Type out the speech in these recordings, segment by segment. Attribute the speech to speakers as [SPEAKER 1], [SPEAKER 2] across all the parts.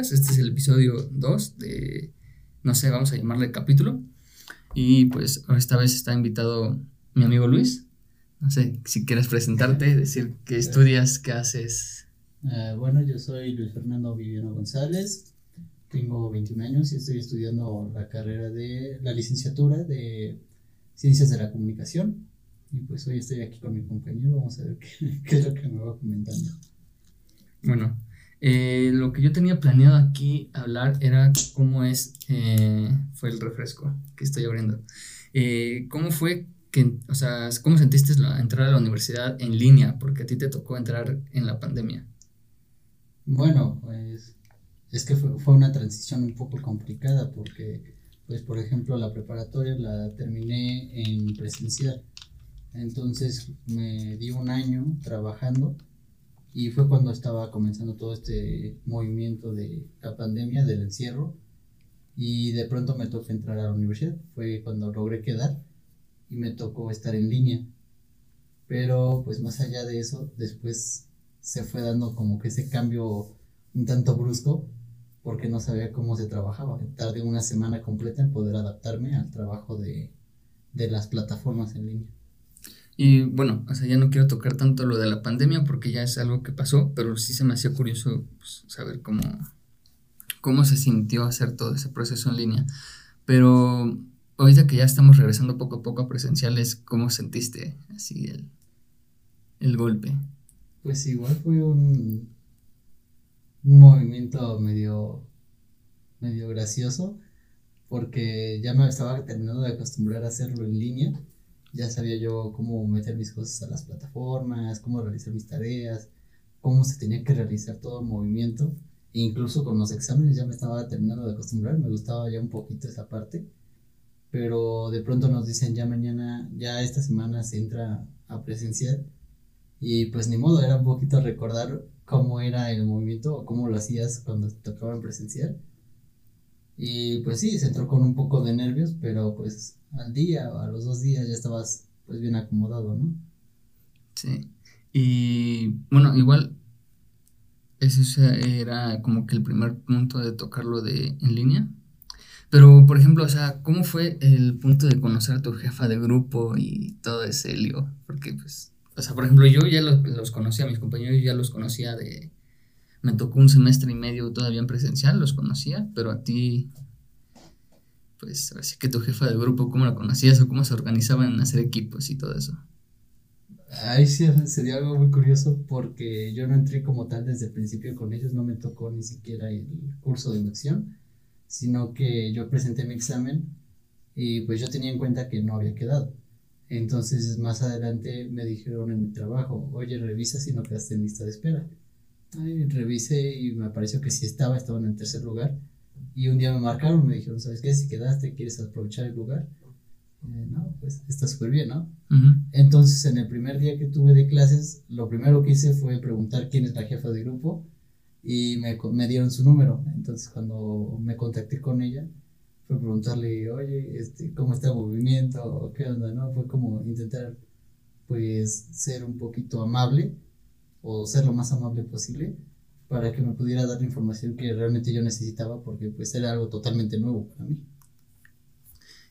[SPEAKER 1] este podcasts. Este es el episodio 2 de, no sé, vamos a llamarle capítulo. Y pues esta vez está invitado mi amigo Luis. No sé, si quieres presentarte, decir qué estudias, qué haces.
[SPEAKER 2] Uh, bueno, yo soy Luis Fernando Viviano González, tengo 21 años y estoy estudiando la carrera de la licenciatura de Ciencias de la Comunicación. Y pues hoy estoy aquí con mi compañero, vamos a ver qué, qué es lo que me va comentando.
[SPEAKER 1] Bueno, eh, lo que yo tenía planeado aquí hablar era cómo es, eh, fue el refresco que estoy abriendo. Eh, ¿Cómo fue que, o sea, cómo sentiste la, entrar a la universidad en línea? Porque a ti te tocó entrar en la pandemia.
[SPEAKER 2] Bueno, pues es que fue, fue una transición un poco complicada porque, pues por ejemplo, la preparatoria la terminé en presencial entonces me di un año trabajando y fue cuando estaba comenzando todo este movimiento de la pandemia, del encierro. Y de pronto me tocó entrar a la universidad. Fue cuando logré quedar y me tocó estar en línea. Pero pues más allá de eso, después se fue dando como que ese cambio un tanto brusco porque no sabía cómo se trabajaba. Tardé una semana completa en poder adaptarme al trabajo de, de las plataformas en línea.
[SPEAKER 1] Y bueno, o sea, ya no quiero tocar tanto lo de la pandemia porque ya es algo que pasó, pero sí se me hacía curioso pues, saber cómo, cómo se sintió hacer todo ese proceso en línea. Pero ahorita que ya estamos regresando poco a poco a presenciales, ¿cómo sentiste así el, el golpe?
[SPEAKER 2] Pues igual fue un, un movimiento medio, medio gracioso porque ya me estaba terminando de acostumbrar a hacerlo en línea ya sabía yo cómo meter mis cosas a las plataformas, cómo realizar mis tareas, cómo se tenía que realizar todo el movimiento. E incluso con los exámenes ya me estaba terminando de acostumbrar, me gustaba ya un poquito esa parte. Pero de pronto nos dicen ya mañana, ya esta semana se entra a presencial. Y pues ni modo, era un poquito recordar cómo era el movimiento o cómo lo hacías cuando te tocaba en presencial. Y pues sí, se entró con un poco de nervios, pero pues al día o a los dos días ya estabas pues bien acomodado, ¿no?
[SPEAKER 1] Sí. Y bueno, igual ese era como que el primer punto de tocarlo de en línea. Pero, por ejemplo, o sea, ¿cómo fue el punto de conocer a tu jefa de grupo y todo ese lío? Porque, pues, o sea, por ejemplo, yo ya los, los conocía, mis compañeros ya los conocía de... Me tocó un semestre y medio todavía en presencial, los conocía, pero a ti, pues así que tu jefa del grupo, ¿cómo la conocías o cómo se organizaban en hacer equipos y todo eso?
[SPEAKER 2] Ahí sí sería algo muy curioso porque yo no entré como tal desde el principio con ellos, no me tocó ni siquiera el curso de inducción, sino que yo presenté mi examen y pues yo tenía en cuenta que no había quedado. Entonces más adelante me dijeron en mi trabajo, oye, revisa si no quedaste en lista de espera. Ay, revisé y me pareció que sí estaba, estaba en el tercer lugar y un día me marcaron, me dijeron, ¿sabes qué? Si quedaste, ¿quieres aprovechar el lugar? Eh, no, pues está súper bien, ¿no? Entonces, en el primer día que tuve de clases, lo primero que hice fue preguntar quién es la jefa de grupo y me, me dieron su número. Entonces, cuando me contacté con ella, fue preguntarle, oye, este, ¿cómo está el movimiento? ¿Qué onda? ¿No? Fue como intentar, pues, ser un poquito amable o ser lo más amable posible para que me pudiera dar la información que realmente yo necesitaba porque pues era algo totalmente nuevo para mí.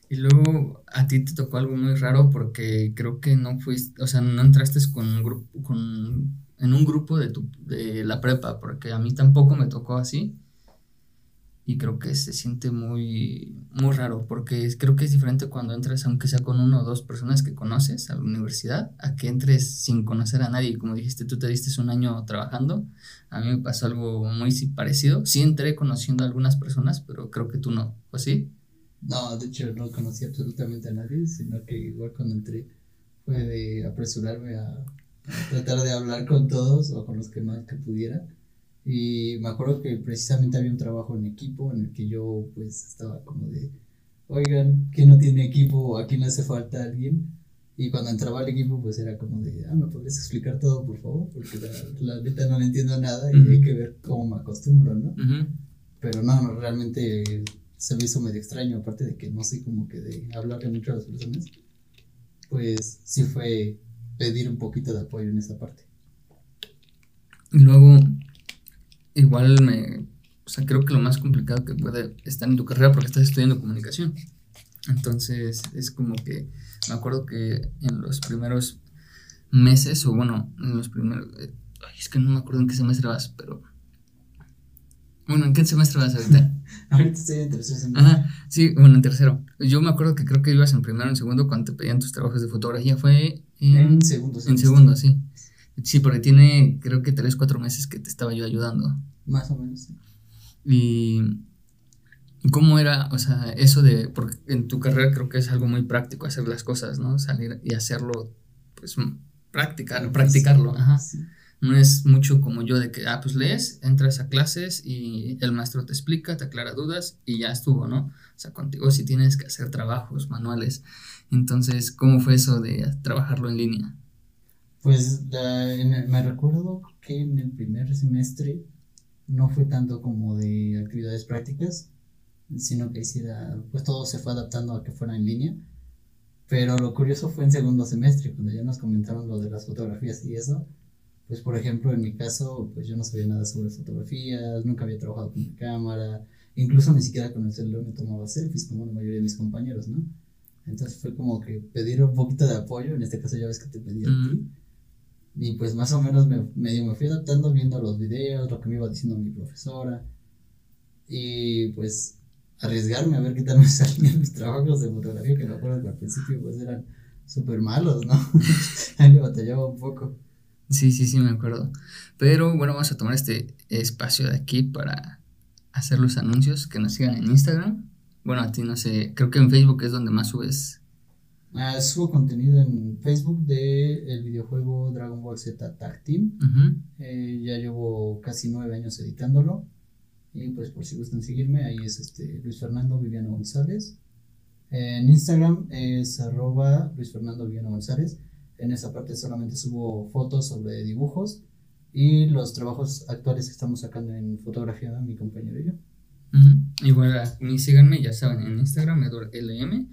[SPEAKER 1] Y luego a ti te tocó algo muy raro porque creo que no fuiste, o sea, no entraste con un grupo, con, en un grupo de, tu, de la prepa, porque a mí tampoco me tocó así y creo que se siente muy, muy raro porque creo que es diferente cuando entras aunque sea con uno o dos personas que conoces a la universidad a que entres sin conocer a nadie. Como dijiste tú te diste un año trabajando. A mí me pasó algo muy parecido. Sí entré conociendo a algunas personas pero creo que tú no. ¿o sí?
[SPEAKER 2] No, de hecho no conocí absolutamente a nadie sino que igual cuando entré fue de apresurarme a, a tratar de hablar con todos o con los que más que pudiera y me acuerdo que precisamente había un trabajo en equipo en el que yo pues estaba como de, oigan, ¿quién no tiene equipo? ¿A quién hace falta alguien? Y cuando entraba al equipo pues era como de, ah, ¿me podrías explicar todo por favor? Porque la, la neta no le entiendo nada y hay que ver cómo me acostumbro, ¿no? Pero no, no, realmente se me hizo medio extraño, aparte de que no sé como que de hablarle mucho a las personas, pues sí fue pedir un poquito de apoyo en esa parte.
[SPEAKER 1] Y luego, igual me, o sea, creo que lo más complicado que puede estar en tu carrera porque estás estudiando comunicación. Entonces, es como que, me acuerdo que en los primeros meses, o bueno, en los primeros, eh, es que no me acuerdo en qué semestre vas, pero... Bueno, ¿en qué semestre vas ahorita?
[SPEAKER 2] ahorita estoy en tercero semestre.
[SPEAKER 1] Ajá, sí, bueno, en tercero. Yo me acuerdo que creo que ibas en primero, en segundo, cuando te pedían tus trabajos de fotografía. Fue en,
[SPEAKER 2] En segundo
[SPEAKER 1] En
[SPEAKER 2] semestre.
[SPEAKER 1] segundo, sí. Sí, porque tiene creo que tres, cuatro meses que te estaba yo ayudando.
[SPEAKER 2] Más o menos. sí.
[SPEAKER 1] Y cómo era, o sea, eso de, porque en tu carrera creo que es algo muy práctico hacer las cosas, ¿no? Salir y hacerlo, pues, practicar, practicarlo, ajá.
[SPEAKER 2] Sí.
[SPEAKER 1] No es mucho como yo de que, ah, pues lees, entras a clases y el maestro te explica, te aclara dudas y ya estuvo, ¿no? O sea, contigo sí tienes que hacer trabajos manuales. Entonces, ¿cómo fue eso de trabajarlo en línea?
[SPEAKER 2] Pues en el- me recuerdo que en el primer semestre no fue tanto como de actividades prácticas, sino que hiciera, pues todo se fue adaptando a que fuera en línea. Pero lo curioso fue en segundo semestre, cuando ya nos comentaron lo de las fotografías y eso. Pues por ejemplo, en mi caso, pues yo no sabía nada sobre fotografías, nunca había trabajado con una cámara, incluso ni siquiera con el celular me tomaba selfies como la mayoría de mis compañeros, ¿no? Entonces fue como que pedir un poquito de apoyo, en este caso ya ves que te pedí a ti. Y pues más o menos me, medio me fui adaptando viendo los videos, lo que me iba diciendo mi profesora. Y pues arriesgarme a ver qué tal me salían mis trabajos de fotografía, que me acuerdo que al principio pues eran súper malos, ¿no? Ahí me batallaba un poco.
[SPEAKER 1] Sí, sí, sí, me acuerdo. Pero bueno, vamos a tomar este espacio de aquí para hacer los anuncios, que nos sigan en Instagram. Bueno, a ti no sé, creo que en Facebook es donde más subes.
[SPEAKER 2] Ah, subo contenido en Facebook de el videojuego Dragon Ball Z Tag Team.
[SPEAKER 1] Ujú.
[SPEAKER 2] Eh, ya llevo casi nueve años editándolo. Y pues por si gustan seguirme, ahí es este Luis Fernando Viviano González. En Instagram es arroba Luis Fernando Viviano González. En esa parte solamente subo fotos sobre dibujos y los trabajos actuales que estamos sacando en fotografía, mi compañero y yo.
[SPEAKER 1] Ujú. Igual a mí síganme, ya saben, en Instagram, EdwardLM.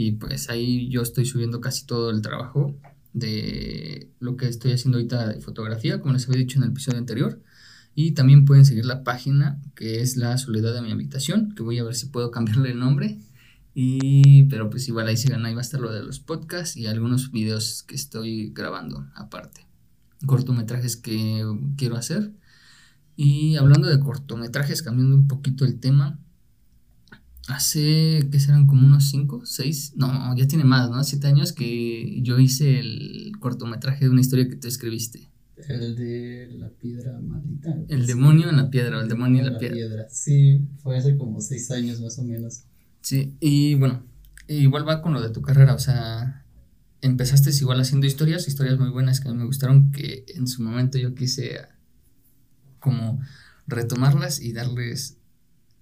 [SPEAKER 1] Y pues ahí yo estoy subiendo casi todo el trabajo de lo que estoy haciendo ahorita de fotografía, como les había dicho en el episodio anterior. Y también pueden seguir la página que es La Soledad de mi Habitación, que voy a ver si puedo cambiarle el nombre. Y, pero pues igual ahí sigan, ahí va a estar lo de los podcasts y algunos videos que estoy grabando aparte. Cortometrajes que quiero hacer. Y hablando de cortometrajes, cambiando un poquito el tema, hace, ¿qué serán? Como unos 5, 6, no, ya tiene más, ¿no? 7 años que yo hice el cortometraje de una historia que tú escribiste.
[SPEAKER 2] El de la piedra maldita.
[SPEAKER 1] El demonio en la piedra, el demonio en la piedra.
[SPEAKER 2] piedra. Sí, fue hace como seis años más o menos.
[SPEAKER 1] Sí, y bueno, igual va con lo de tu carrera, o sea, empezaste igual haciendo historias, historias muy buenas que a mí me gustaron, que en su momento yo quise como retomarlas y darles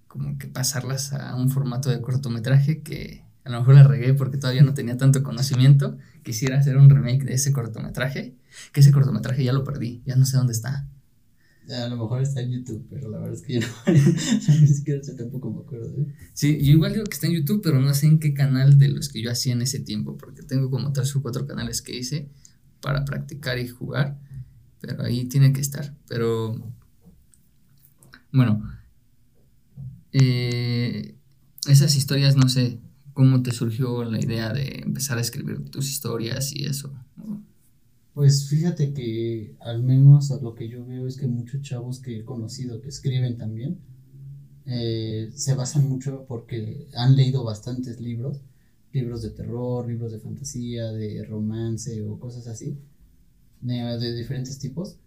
[SPEAKER 1] como que pasarlas a un formato de cortometraje que a lo mejor la regué porque todavía no tenía tanto conocimiento. Quisiera hacer un remake de ese cortometraje, que ese cortometraje ya lo perdí, ya no sé dónde está.
[SPEAKER 2] A lo mejor está en YouTube, pero la verdad es que yo no, ni siquiera tampoco me acuerdo. ¿eh?
[SPEAKER 1] Sí, yo igual digo que está en YouTube, pero no sé en qué canal de los que yo hacía en ese tiempo, porque tengo como tres o cuatro canales que hice para practicar y jugar, pero ahí tiene que estar. Pero bueno, eh, esas historias, no sé, ¿cómo te surgió la idea de empezar a escribir tus historias y eso?
[SPEAKER 2] Pues fíjate que al menos a lo que yo veo es que muchos chavos que he conocido que escriben también eh, se basan mucho porque han leído bastantes libros, libros de terror, libros de fantasía, de romance o cosas así, de, de diferentes tipos.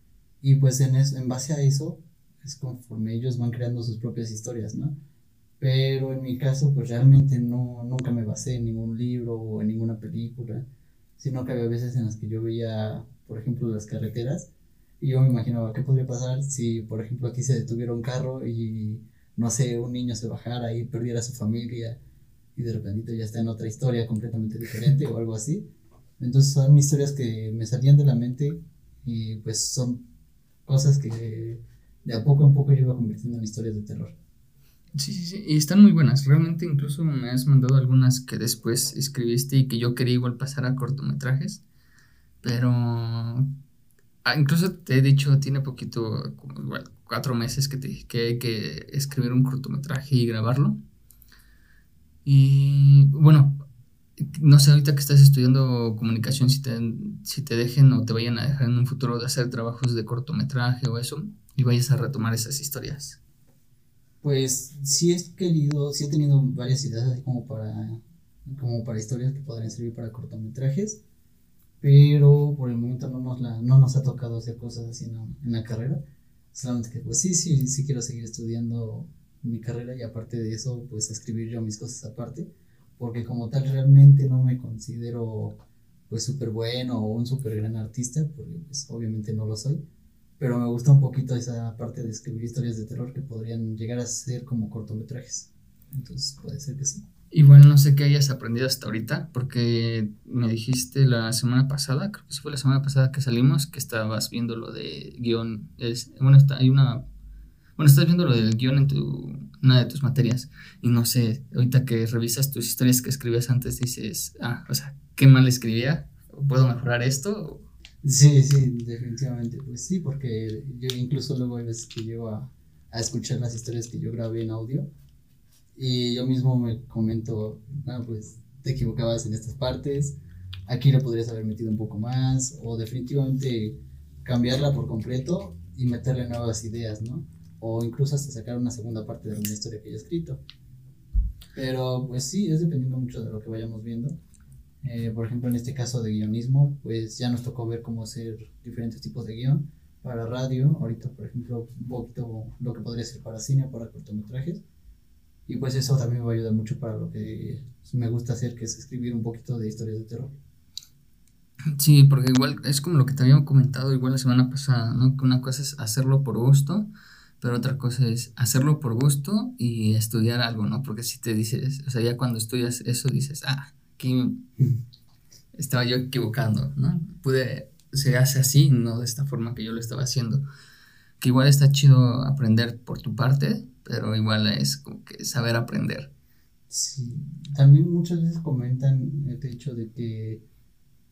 [SPEAKER 2] Y pues en, es- en base a eso es conforme ellos van creando sus propias historias, ¿no? Pero en mi caso pues realmente no, nunca me basé en ningún libro o en ninguna película sino que había veces en las que yo veía, por ejemplo, las carreteras y yo me imaginaba qué podría pasar si, por ejemplo, aquí se detuviera un carro y, no sé, un niño se bajara y perdiera a su familia y de repente ya está en otra historia completamente diferente o algo así. Entonces son historias que me salían de la mente y pues son cosas que de a poco en poco yo iba convirtiendo en historias de terror.
[SPEAKER 1] Sí, sí, sí, y están muy buenas. Realmente incluso me has mandado algunas que después escribiste y que yo quería igual pasar a cortometrajes, pero ah, incluso te he dicho, tiene poquito, cuatro meses que, te, que hay que escribir un cortometraje y grabarlo. Y bueno, no sé, ahorita que estás estudiando comunicación, si te, si te dejen o te vayan a dejar en un futuro de hacer trabajos de cortometraje o eso, y vayas a retomar esas historias.
[SPEAKER 2] Pues sí he querido, sí he tenido varias ideas así como para, como para historias que podrían servir para cortometrajes, pero por el momento no nos, la, no nos ha tocado hacer cosas así en, en la carrera. Solamente que pues sí, sí, sí quiero seguir estudiando mi carrera y aparte de eso pues escribir yo mis cosas aparte porque como tal realmente no me considero pues súper bueno o un súper gran artista, porque pues obviamente no lo soy, pero me gusta un poquito esa parte de escribir historias de terror que podrían llegar a ser como cortometrajes. Entonces puede ser que sí.
[SPEAKER 1] Igual no sé qué hayas aprendido hasta ahorita, porque me dijiste la semana pasada, creo que fue la semana pasada que salimos, que estabas viendo lo de guion. Es, bueno, está, hay una. Bueno, estás viendo lo del guion en tu una de tus materias y no sé, ahorita que revisas tus historias que escribías antes dices, ah, o sea, qué mal escribía, ¿puedo mejorar esto?
[SPEAKER 2] Sí, sí, definitivamente, pues sí, porque yo incluso luego hay veces que llego a, a escuchar las historias que yo grabé en audio y yo mismo me comento, ah, pues te equivocabas en estas partes, aquí lo podrías haber metido un poco más o definitivamente cambiarla por completo y meterle nuevas ideas, ¿no? o incluso hasta sacar una segunda parte de una historia que haya escrito. Pero pues sí, es dependiendo mucho de lo que vayamos viendo. Eh, por ejemplo, en este caso de guionismo, pues ya nos tocó ver cómo hacer diferentes tipos de guion para radio, ahorita por ejemplo un poquito lo que podría ser para cine para cortometrajes. Y pues eso también me va a ayudar mucho para lo que me gusta hacer, que es escribir un poquito de historias de terror.
[SPEAKER 1] Sí, porque igual es como lo que te habíamos comentado igual la semana pasada, ¿no? Que una cosa es hacerlo por gusto pero otra cosa es hacerlo por gusto y estudiar algo, ¿no? Porque si te dices, o sea, ya cuando estudias eso dices, ah, aquí estaba yo equivocando, ¿no? Pude, se hace así, no de esta forma que yo lo estaba haciendo. Que igual está chido aprender por tu parte, pero igual es como que saber aprender.
[SPEAKER 2] Sí, también muchas veces comentan el hecho de que,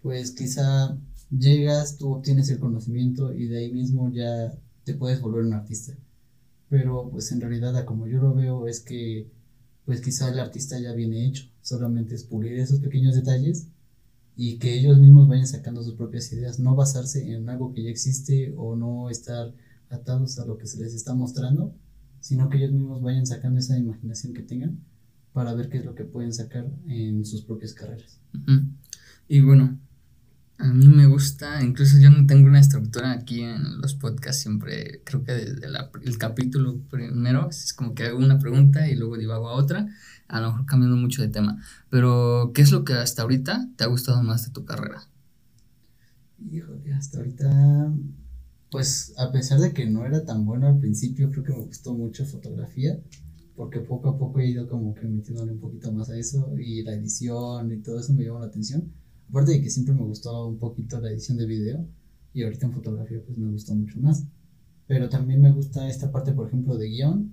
[SPEAKER 2] pues quizá llegas, tú obtienes el conocimiento y de ahí mismo ya te puedes volver un artista pero pues en realidad como yo lo veo es que pues quizá el artista ya viene hecho, solamente es pulir esos pequeños detalles y que ellos mismos vayan sacando sus propias ideas, no basarse en algo que ya existe o no estar atados a lo que se les está mostrando, sino que ellos mismos vayan sacando esa imaginación que tengan para ver qué es lo que pueden sacar en sus propias carreras.
[SPEAKER 1] Y bueno, a mí me gusta, incluso yo no tengo una estructura aquí en los podcasts, siempre creo que desde el capítulo primero es como que hago una pregunta y luego divago a otra, a lo mejor cambiando mucho de tema. Pero, ¿qué es lo que hasta ahorita te ha gustado más de tu carrera?
[SPEAKER 2] Híjole, hasta ahorita, pues a pesar de que no era tan bueno al principio, creo que me gustó mucho fotografía, porque poco a poco he ido como que metiéndole un poquito más a eso y la edición y todo eso me llamó la atención Aparte de que siempre me gustó un poquito la edición de video y ahorita en fotografía pues me gustó mucho más. Pero también me gusta esta parte, por ejemplo, de guion.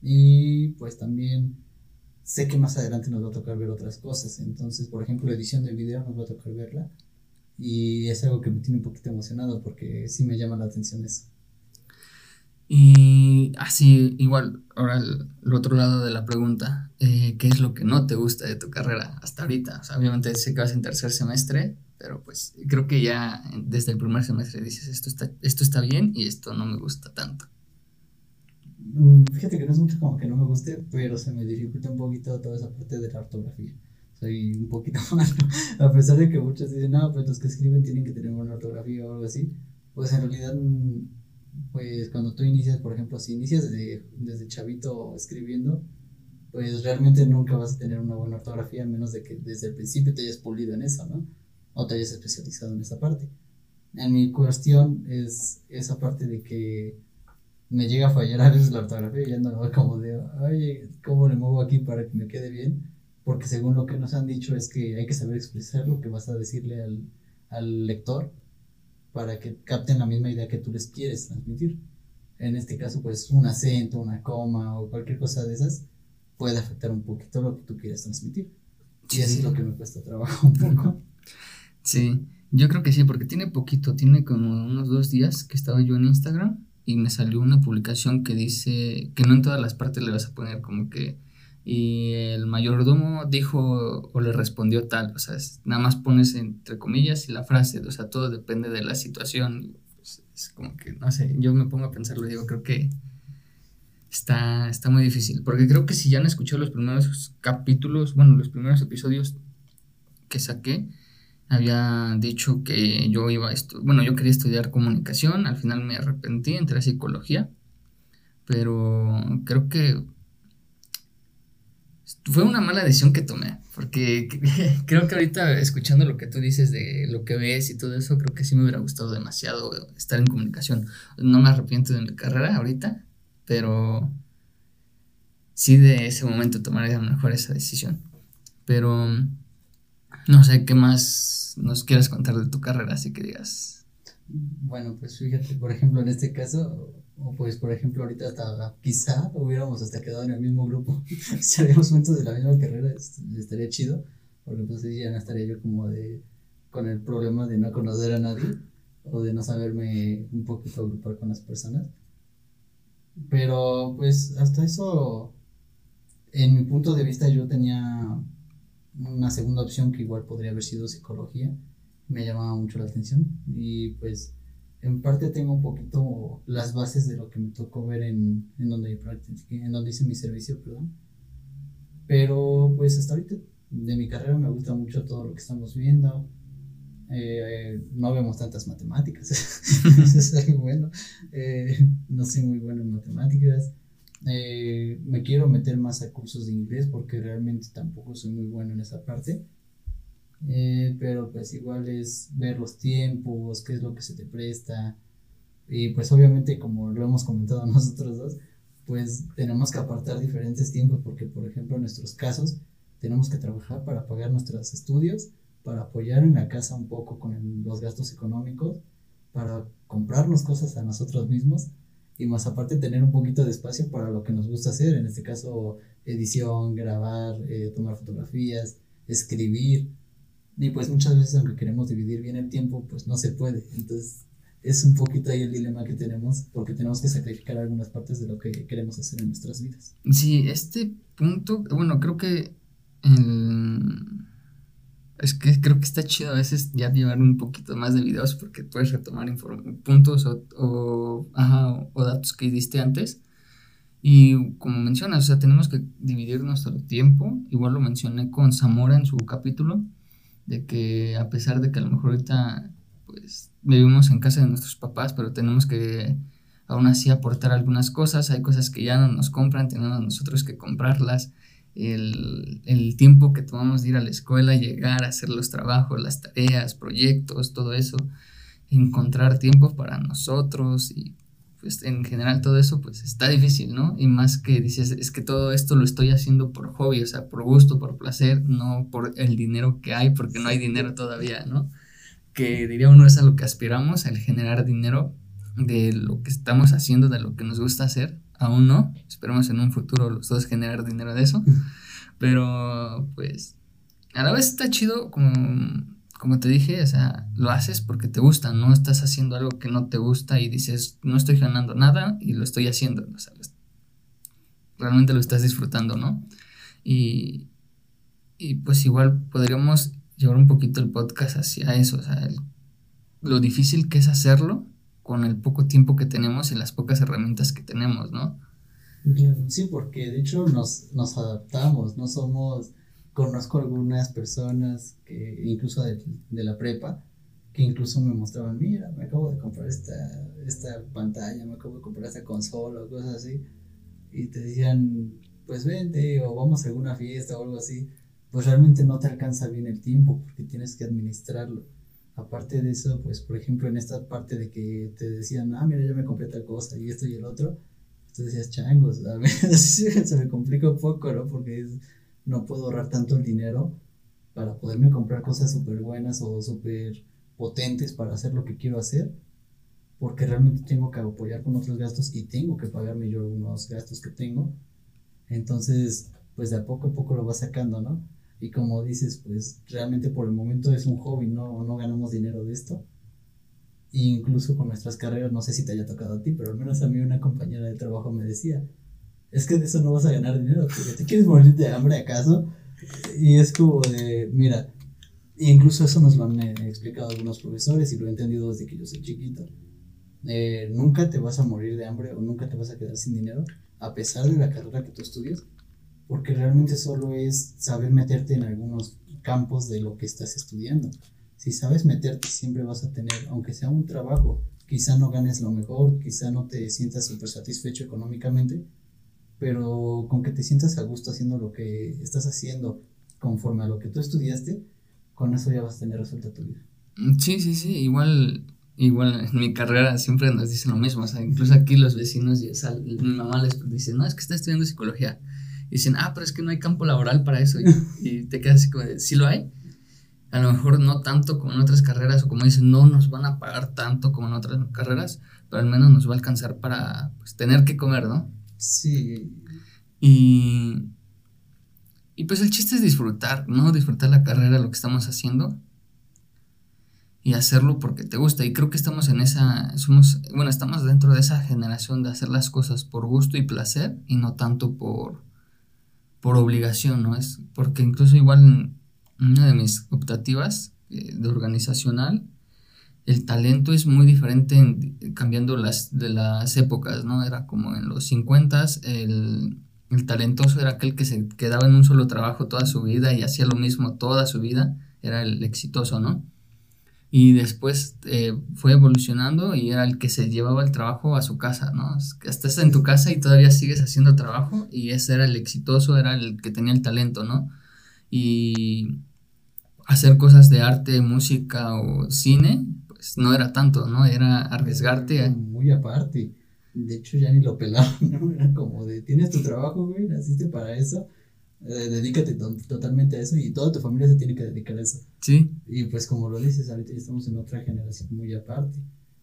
[SPEAKER 2] Y pues también sé que más adelante nos va a tocar ver otras cosas. Entonces, por ejemplo, edición de video nos va a tocar verla. Y es algo que me tiene un poquito emocionado porque sí me llama la atención eso.
[SPEAKER 1] Y así, igual, ahora el, otro lado de la pregunta, eh, ¿qué es lo que no te gusta de tu carrera hasta ahorita? O sea, obviamente sé que vas en tercer semestre, pero pues creo que ya desde el primer semestre dices, esto está, esto está bien y esto no me gusta tanto.
[SPEAKER 2] Mm, fíjate que no es mucho como que no me guste, pero se me dificulta un poquito toda esa parte de la ortografía. Soy un poquito malo, a pesar de que muchos dicen, no, pues los que escriben tienen que tener buena ortografía o algo así, pues en realidad mm, pues cuando tú inicias, por ejemplo, si inicias desde, desde chavito escribiendo, pues realmente nunca vas a tener una buena ortografía, a menos de que desde el principio te hayas pulido en eso, ¿no? O te hayas especializado en esa parte. En mi cuestión es esa parte de que me llega a fallar a veces la ortografía y ya no como de, oye, ¿cómo le muevo aquí para que me quede bien? Porque según lo que nos han dicho es que hay que saber expresar lo que vas a decirle al, al lector para que capten la misma idea que tú les quieres transmitir. En este caso, pues un acento, una coma o cualquier cosa de esas puede afectar un poquito lo que tú quieres transmitir. Y eso es lo que me cuesta trabajo un poco.
[SPEAKER 1] Sí, Yo creo que sí, porque tiene poquito, tiene como unos dos días que estaba yo en Instagram y me salió una publicación que dice que no en todas las partes le vas a poner como que y el mayordomo dijo o le respondió tal, o sea, nada más pones entre comillas y la frase, o sea, todo depende de la situación, pues, es como que, no sé, yo me pongo a pensarlo, digo, creo que está, está muy difícil, porque creo que si ya han escuchado los primeros capítulos, bueno, los primeros episodios que saqué, había dicho que yo iba a estudiar, bueno, yo quería estudiar comunicación, al final me arrepentí, entré a psicología, pero creo que fue una mala decisión que tomé, porque creo que ahorita escuchando lo que tú dices de lo que ves y todo eso, creo que sí me hubiera gustado demasiado estar en comunicación. No me arrepiento de mi carrera ahorita, pero sí de ese momento tomaría mejor esa decisión. Pero no sé qué más nos quieres contar de tu carrera, así que digas.
[SPEAKER 2] Bueno, pues fíjate, por ejemplo, en este caso, o pues por ejemplo ahorita hasta quizá hubiéramos hasta quedado en el mismo grupo, si habíamos momentos de la misma carrera, estaría chido, porque pues ya no estaría yo como de con el problema de no conocer a nadie o de no saberme un poquito agrupar con las personas. Pero pues hasta eso, en mi punto de vista yo tenía una segunda opción que igual podría haber sido psicología, me llamaba mucho la atención y pues en parte tengo un poquito las bases de lo que me tocó ver en, en donde en donde hice mi servicio, perdón. Pero pues hasta ahorita de mi carrera me gusta mucho todo lo que estamos viendo. Eh, no vemos tantas matemáticas, eso es algo bueno. Eh, no soy muy bueno en matemáticas. Eh, me quiero meter más a cursos de inglés porque realmente tampoco soy muy bueno en esa parte. Eh, pero pues igual es ver los tiempos, qué es lo que se te presta. Y pues obviamente como lo hemos comentado nosotros dos, pues tenemos que apartar diferentes tiempos porque por ejemplo en nuestros casos tenemos que trabajar para pagar nuestros estudios, para apoyar en la casa un poco con los gastos económicos, para comprarnos cosas a nosotros mismos y más aparte tener un poquito de espacio para lo que nos gusta hacer, en este caso edición, grabar, eh, tomar fotografías, escribir. Y pues muchas veces aunque queremos dividir bien el tiempo, pues no se puede. Entonces es un poquito ahí el dilema que tenemos porque tenemos que sacrificar algunas partes de lo que queremos hacer en nuestras vidas.
[SPEAKER 1] Sí, este punto, bueno, creo que el es que creo que está chido a veces ya llevar un poquito más de videos porque puedes retomar puntos o, o, o datos que diste antes. Y como mencionas, o sea, tenemos que dividir nuestro tiempo. Igual lo mencioné con Zamora en su capítulo, de que a pesar de que a lo mejor ahorita pues vivimos en casa de nuestros papás, pero tenemos que aún así aportar algunas cosas. Hay cosas que ya no nos compran, tenemos nosotros que comprarlas el, tiempo que tomamos de ir a la escuela, llegar a hacer los trabajos, las tareas, proyectos, todo eso, encontrar tiempo para nosotros y pues en general todo eso pues está difícil, ¿no? Y más que dices, es que todo esto lo estoy haciendo por hobby, o sea, por gusto, por placer, no por el dinero que hay, porque no hay dinero todavía, ¿no? Que diría uno es a lo que aspiramos, el generar dinero de lo que estamos haciendo, de lo que nos gusta hacer, aún no. Esperemos en un futuro los dos generar dinero de eso. Pero pues a la vez está chido como, como te dije, o sea, lo haces porque te gusta, no estás haciendo algo que no te gusta y dices, no estoy ganando nada y lo estoy haciendo. O sea, realmente lo estás disfrutando, ¿no? Y, y pues igual podríamos llevar un poquito el podcast hacia eso, o sea, lo difícil que es hacerlo con el poco tiempo que tenemos y las pocas herramientas que tenemos, ¿no?
[SPEAKER 2] Sí, porque de hecho nos, adaptamos, no somos, conozco algunas personas que incluso de, la prepa, que incluso me mostraban, mira, me acabo de comprar esta, esta pantalla, me acabo de comprar esta consola cosas así, y te decían, pues vente o vamos a alguna fiesta o algo así, pues realmente no te alcanza bien el tiempo porque tienes que administrarlo aparte de eso, pues por ejemplo en esta parte de que te decían, ah, mira, yo me compré tal cosa y esto y el otro, tú decías, changos, a mí se me complica un poco, ¿no? Porque no puedo ahorrar tanto el dinero para poderme comprar cosas súper buenas o súper potentes para hacer lo que quiero hacer, porque realmente tengo que apoyar con otros gastos y tengo que pagarme yo unos gastos que tengo. Entonces, pues de a poco a poco lo vas sacando, ¿no? Y como dices, pues realmente por el momento es un hobby, no, no ganamos dinero de esto. E incluso con nuestras carreras, no sé si te haya tocado a ti, pero al menos a mí una compañera de trabajo me decía, es que de eso no vas a ganar dinero, ¿te quieres morir de hambre acaso? Y es como de, mira, incluso eso nos lo han eh, explicado algunos profesores y lo he entendido desde que yo soy chiquito. Eh, nunca te vas a morir de hambre o nunca te vas a quedar sin dinero, a pesar de la carrera que tú estudias, porque realmente solo es saber meterte en algunos campos de lo que estás estudiando. Si sabes meterte, siempre vas a tener, aunque sea un trabajo, quizá no ganes lo mejor, quizá no te sientas súper satisfecho económicamente, pero con que te sientas a gusto haciendo lo que estás haciendo conforme a lo que tú estudiaste, con eso ya vas a tener resuelta tu vida.
[SPEAKER 1] Sí, sí, sí, igual Igual en mi carrera siempre nos dicen lo mismo, o sea, incluso aquí los vecinos y mi mamá les dice, no, es que está estudiando psicología. Dicen, ah, pero es que no hay campo laboral para eso. Y, te quedas así como de, sí lo hay. A lo mejor no tanto como en otras carreras, o como dicen, no nos van a pagar tanto como en otras carreras, pero al menos nos va a alcanzar para pues, tener que comer, ¿no?
[SPEAKER 2] Sí.
[SPEAKER 1] Y, y pues el chiste es disfrutar, ¿no? Disfrutar la carrera, lo que estamos haciendo y hacerlo porque te gusta. Y creo que estamos en esa, somos, bueno, estamos dentro de esa generación de hacer las cosas por gusto y placer y no tanto por, por obligación, ¿no? Es porque incluso igual en una de mis optativas eh, de organizacional, el talento es muy diferente cambiando las, de las épocas, ¿no? Era como en los 50 el, el talentoso era aquel que se quedaba en un solo trabajo toda su vida y hacía lo mismo toda su vida, era el exitoso, ¿no? Y después eh, fue evolucionando y era el que se llevaba el trabajo a su casa, ¿no? Estás en tu casa y todavía sigues haciendo trabajo y ese era el exitoso, era el que tenía el talento, ¿no? Y hacer cosas de arte, música o cine, pues no era tanto, ¿no? Era arriesgarte.
[SPEAKER 2] Muy aparte. De hecho, ya ni lo pelaban, ¿no? Era como de, tienes tu trabajo, güey, naciste para eso eh, dedícate totalmente a eso y toda tu familia se tiene que dedicar a eso.
[SPEAKER 1] Sí.
[SPEAKER 2] Y pues como lo dices, ahorita ya estamos en otra generación muy aparte.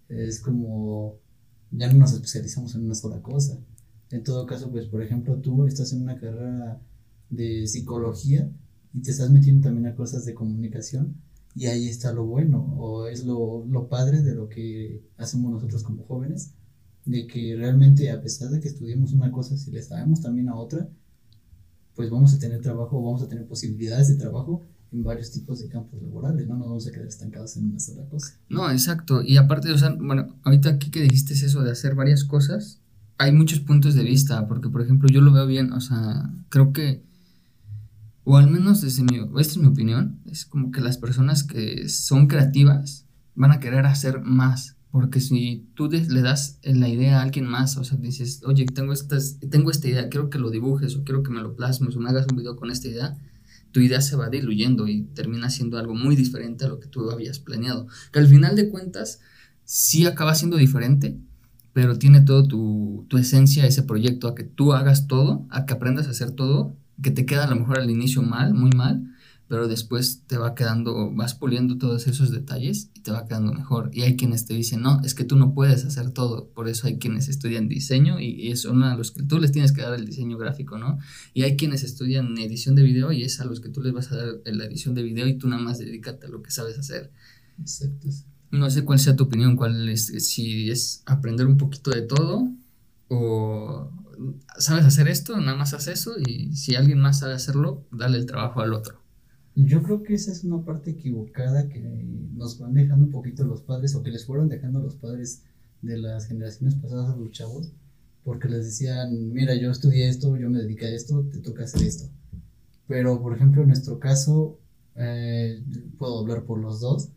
[SPEAKER 2] Es como, ya no nos especializamos en una sola cosa. En todo caso, pues por ejemplo, tú estás en una carrera de psicología y te estás metiendo también a cosas de comunicación y ahí está lo bueno o es lo, lo padre de lo que hacemos nosotros como jóvenes, de que realmente a pesar de que estudiemos una cosa, si le sabemos también a otra, pues vamos a tener trabajo, vamos a tener posibilidades de trabajo en varios tipos de campos laborales, no nos vamos a quedar estancados en una sola cosa.
[SPEAKER 1] No, exacto. Y aparte, o sea, bueno, ahorita aquí que dijiste eso de hacer varias cosas, hay muchos puntos de vista, porque por ejemplo yo lo veo bien, o sea, creo que, o al menos desde mi, esta es mi opinión, es como que las personas que son creativas van a querer hacer más porque si tú le das la idea a alguien más, o sea, dices, oye, tengo, estas, tengo esta idea, quiero que lo dibujes o quiero que me lo plasmes o me hagas un video con esta idea, tu idea se va diluyendo y termina siendo algo muy diferente a lo que tú habías planeado. Que al final de cuentas sí acaba siendo diferente, pero tiene todo tu, tu esencia ese proyecto, a que tú hagas todo, a que aprendas a hacer todo, que te queda a lo mejor al inicio mal, muy mal, pero después te va quedando, vas puliendo todos esos detalles y te va quedando mejor. Y hay quienes te dicen, no, es que tú no puedes hacer todo, por eso hay quienes estudian diseño y, es uno a los que tú les tienes que dar el diseño gráfico, ¿no? Y hay quienes estudian edición de video y es a los que tú les vas a dar la edición de video y tú nada más dedícate a lo que sabes hacer.
[SPEAKER 2] Exacto.
[SPEAKER 1] No sé cuál sea tu opinión, cuál es, si es aprender un poquito de todo o sabes hacer esto, nada más haz eso y si alguien más sabe hacerlo, dale el trabajo al otro.
[SPEAKER 2] Yo creo que esa es una parte equivocada que nos van dejando un poquito los padres o que les fueron dejando los padres de las generaciones pasadas a los chavos, porque les decían, mira, yo estudié esto, yo me dediqué a esto, te toca hacer esto. Pero, por ejemplo, en nuestro caso, eh, puedo hablar por los dos,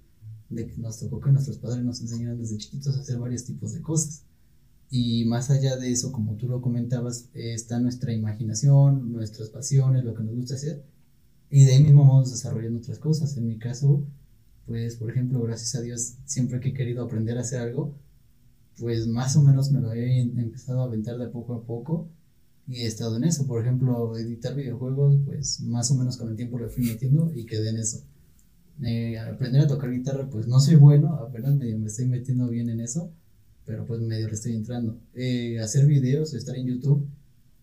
[SPEAKER 2] de que nos tocó que nuestros padres nos enseñaron desde chiquitos a hacer varios tipos de cosas. Y más allá de eso, como tú lo comentabas, está nuestra imaginación, nuestras pasiones, lo que nos gusta hacer y de ahí mismo vamos desarrollando otras cosas. En mi caso, pues, por ejemplo, gracias a Dios, siempre que he querido aprender a hacer algo, pues más o menos me lo he empezado a aventar de poco a poco y he estado en eso. Por ejemplo, editar videojuegos, pues más o menos con el tiempo lo fui metiendo y quedé en eso. Eh, aprender a tocar guitarra, pues no soy bueno, apenas medio me estoy metiendo bien en eso, pero pues medio le estoy entrando. Eh, hacer videos, estar en YouTube,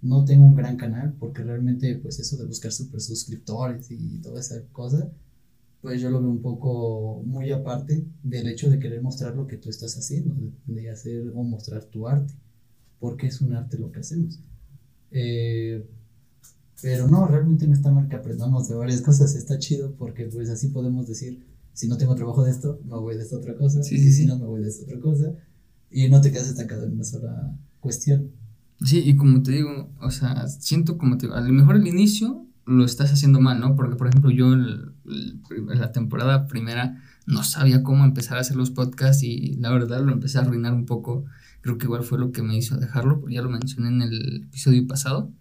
[SPEAKER 2] no tengo un gran canal, porque realmente pues eso de buscar super suscriptores y toda esa cosa, pues yo lo veo un poco muy aparte del hecho de querer mostrar lo que tú estás haciendo, de, hacer o mostrar tu arte, porque es un arte lo que hacemos. Eh, pero no, realmente no está mal que aprendamos de varias cosas, está chido porque pues así podemos decir, si no tengo trabajo de esto, me voy de esta otra cosa, y si no, me voy de esta otra cosa, y no te quedas estancado en una sola cuestión.
[SPEAKER 1] Sí, y como te digo, o sea, siento como a lo mejor el inicio lo estás haciendo mal, ¿no? Porque, por ejemplo, yo en la temporada primera no sabía cómo empezar a hacer los podcasts y la verdad lo empecé a arruinar un poco. Creo que igual fue lo que me hizo dejarlo, ya lo mencioné en el episodio pasado.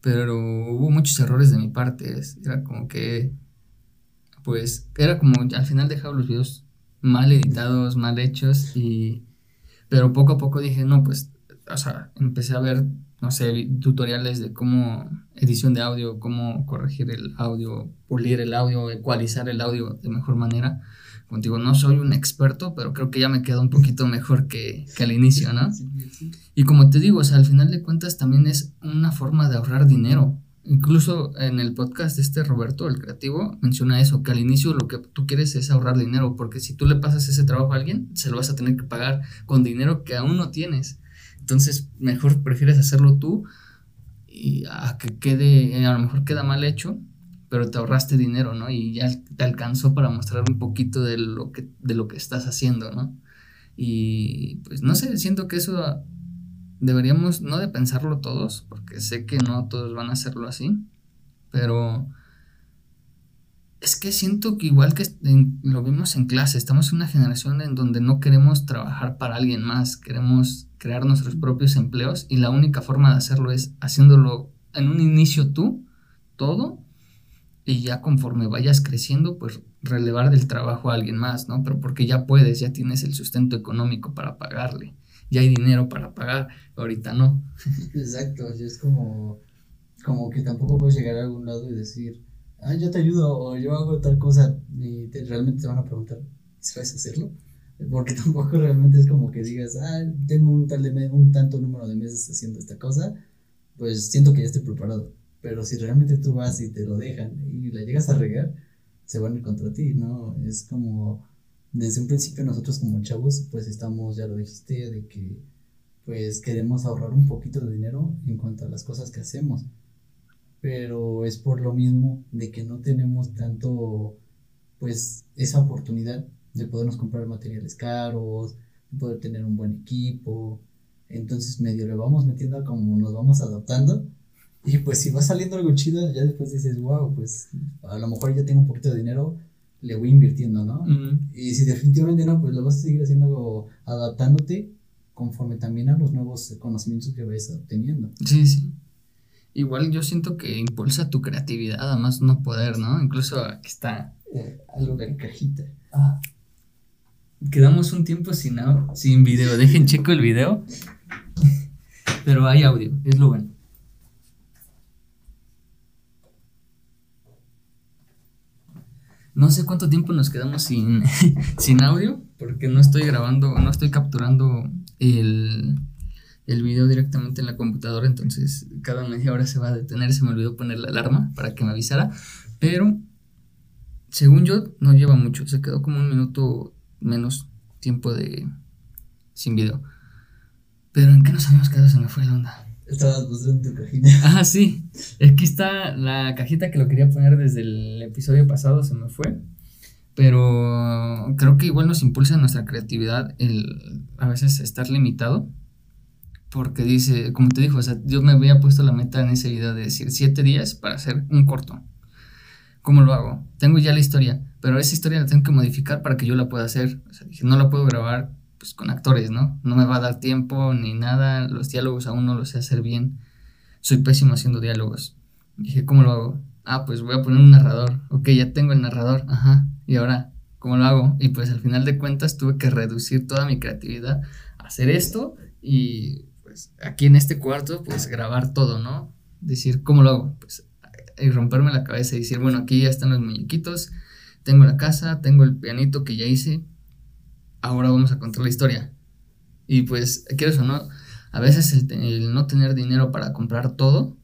[SPEAKER 1] Pero hubo muchos errores de mi parte. Era como que, pues, era como al final dejaba los videos mal editados, mal hechos y... Pero poco a poco dije, no, pues o sea, empecé a ver, no sé, tutoriales de cómo edición de audio, cómo corregir el audio, pulir el audio, ecualizar el audio de mejor manera. Contigo, no soy un experto, pero creo que ya me queda un poquito mejor que, que al inicio, ¿no? Y como te digo, o sea, al final de cuentas también es una forma de ahorrar dinero. Incluso en el podcast de este Roberto, el creativo, menciona eso, que al inicio lo que tú quieres es ahorrar dinero, porque si tú le pasas ese trabajo a alguien, se lo vas a tener que pagar con dinero que aún no tienes. Entonces, mejor prefieres hacerlo tú y a que quede, a lo mejor queda mal hecho, pero te ahorraste dinero, ¿no? Y ya te alcanzó para mostrar un poquito de lo que, de lo que estás haciendo, ¿no? Y pues no sé, siento que eso deberíamos no de pensarlo todos, porque sé que no todos van a hacerlo así, pero es que siento que igual que lo vimos en clase, estamos en una generación en donde no queremos trabajar para alguien más, queremos crear nuestros propios empleos y la única forma de hacerlo es haciéndolo en un inicio tú, todo, y ya conforme vayas creciendo, pues relevar del trabajo a alguien más, ¿no? Pero porque ya puedes, ya tienes el sustento económico para pagarle, ya hay dinero para pagar, ahorita no.
[SPEAKER 2] Exacto, es como, como que tampoco puedes llegar a algún lado y decir, ah, yo te ayudo o yo hago tal cosa y realmente te van a preguntar, ¿sabes hacerlo? Porque tampoco realmente es como que digas, ah, tengo un, tal de un tanto número de meses haciendo esta cosa, pues siento que ya estoy preparado. Pero si realmente tú vas y te lo dejan y la llegas a regar, se van a ir contra ti, ¿no? Es como, desde un principio nosotros como chavos, pues estamos, ya lo dijiste, de que pues queremos ahorrar un poquito de dinero en cuanto a las cosas que hacemos. Pero es por lo mismo de que no tenemos tanto, pues, esa oportunidad de podernos comprar materiales caros, de poder tener un buen equipo. Entonces medio le vamos metiendo como nos vamos adaptando. Y pues si va saliendo algo chido, ya después dices, wow, pues a lo mejor ya tengo un poquito de dinero, le voy invirtiendo, ¿no? Y si definitivamente no, pues lo vas a seguir haciendo, adaptándote conforme también a los nuevos conocimientos que vayas obteniendo.
[SPEAKER 1] Sí, sí. Igual yo siento que impulsa tu creatividad, además no poder, ¿no? Incluso aquí está
[SPEAKER 2] eh, algo de cajita.
[SPEAKER 1] Ah quedamos un tiempo sin, sin video. Dejen checo el video. Pero hay audio, es lo bueno. No sé cuánto tiempo nos quedamos sin, sin audio, porque no estoy grabando, no estoy capturando el, el video directamente en la computadora, entonces cada media hora se va a detener, se me olvidó poner la alarma para que me avisara, pero según yo no lleva mucho, se quedó como un minuto menos tiempo de sin video. Pero ¿en qué nos habíamos quedado? Se me fue la onda.
[SPEAKER 2] Estabas buscando tu cajita.
[SPEAKER 1] Ah, sí. Aquí está la cajita que lo quería poner desde el episodio pasado, se me fue. Pero creo que igual nos impulsa nuestra creatividad el a veces estar limitado. Porque dice, como te dijo, o sea, yo me había puesto la meta en ese video de decir siete días para hacer un corto. ¿Cómo lo hago? Tengo ya la historia, pero esa historia la tengo que modificar para que yo la pueda hacer. O sea, dije, no la puedo grabar pues, con actores, ¿no? No me va a dar tiempo ni nada. Los diálogos aún no los sé hacer bien. Soy pésimo haciendo diálogos. Dije, ¿cómo lo hago? Ah, pues voy a poner un narrador. Ok, ya tengo el narrador. Ajá. Y ahora, ¿cómo lo hago? Y pues al final de cuentas tuve que reducir toda mi creatividad hacer esto y pues aquí en este cuarto pues grabar todo, ¿no? Decir, ¿cómo lo hago? Pues y romperme la cabeza y decir, bueno, aquí ya están los muñequitos, tengo la casa, tengo el pianito que ya hice, ahora vamos a contar la historia. Y pues, quieres o no, a veces el, no tener dinero para comprar todo,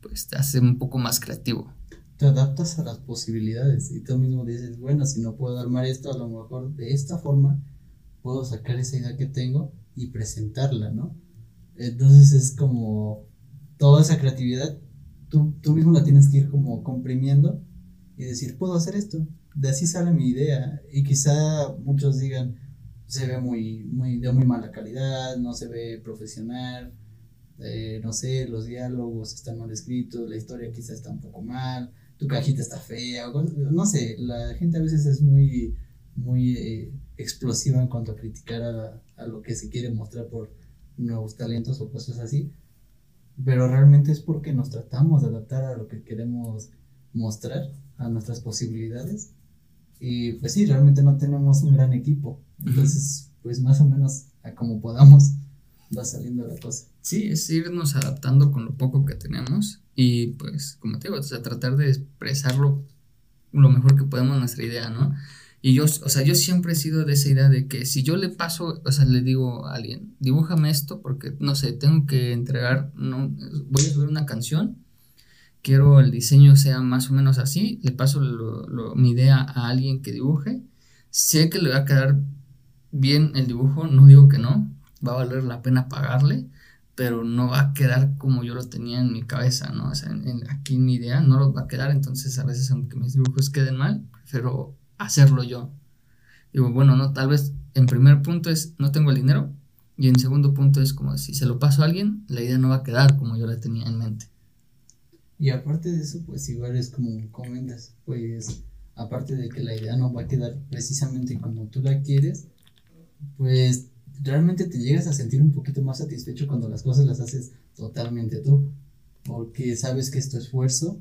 [SPEAKER 1] pues te hace un poco más creativo.
[SPEAKER 2] Te adaptas a las posibilidades y tú mismo dices, bueno, si no puedo armar esto, a lo mejor de esta forma puedo sacar esa idea que tengo y presentarla, ¿no? Entonces es como toda esa creatividad, tú, tú mismo la tienes que ir como comprimiendo y decir, puedo hacer esto, de así sale mi idea. Y quizá muchos digan, se ve muy, muy, de muy mala calidad, no se ve profesional, eh, no sé, los diálogos están mal escritos, la historia quizá está un poco mal, tu cajita está fea, no sé, la gente a veces es muy, muy eh, explosiva en cuanto a criticar a, a, lo que se quiere mostrar por nuevos talentos o cosas así, pero realmente es porque nos tratamos de adaptar a lo que queremos mostrar, a nuestras posibilidades, y pues sí, realmente no tenemos un gran equipo, entonces pues más o menos a como podamos va saliendo la cosa.
[SPEAKER 1] Sí, es irnos adaptando con lo poco que tenemos y pues como te digo, o sea, tratar de expresarlo lo mejor que podemos nuestra idea, ¿no? Y yo, o sea, yo siempre he sido de esa idea de que si yo le paso, o sea, le digo a alguien, dibújame esto porque, no sé, tengo que entregar, no, voy a subir una canción, quiero el diseño sea más o menos así, le paso mi idea a alguien que dibuje, sé que le va a quedar bien el dibujo, no digo que no, va a valer la pena pagarle, pero no va a quedar como yo lo tenía en mi cabeza, ¿no? O sea, aquí mi idea no lo va a quedar, entonces a veces aunque mis dibujos queden mal, prefiero hacerlo yo. Digo, bueno, no, tal vez en primer punto es no tengo el dinero y en segundo punto es como si se lo paso a alguien, la idea no va a quedar como yo la tenía en mente.
[SPEAKER 2] Y aparte de eso, pues igual es como comentas, pues aparte de que la idea no va a quedar precisamente como tú la quieres, pues realmente te llegas a sentir un poquito más satisfecho cuando las cosas las haces totalmente tú, porque sabes que es tu esfuerzo,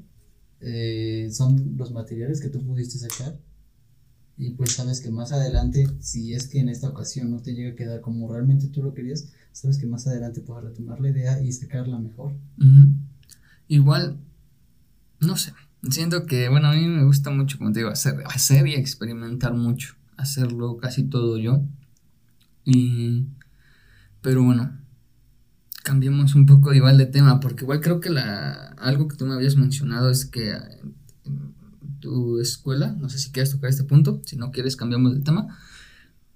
[SPEAKER 2] eh, son los materiales que tú pudiste sacar y pues sabes que más adelante, si es que en esta ocasión no te llega a quedar como realmente tú lo querías, sabes que más adelante puedes retomar la idea y sacarla mejor.
[SPEAKER 1] Igual, no sé, siento que, bueno, a mí me gusta mucho, como te digo, hacer, hacer y experimentar mucho, hacerlo casi todo yo. Y, pero bueno, cambiemos un poco igual de tema, porque igual creo que la, algo que tú me habías mencionado es que tu escuela, no sé si quieres tocar este punto, si no quieres cambiamos de tema,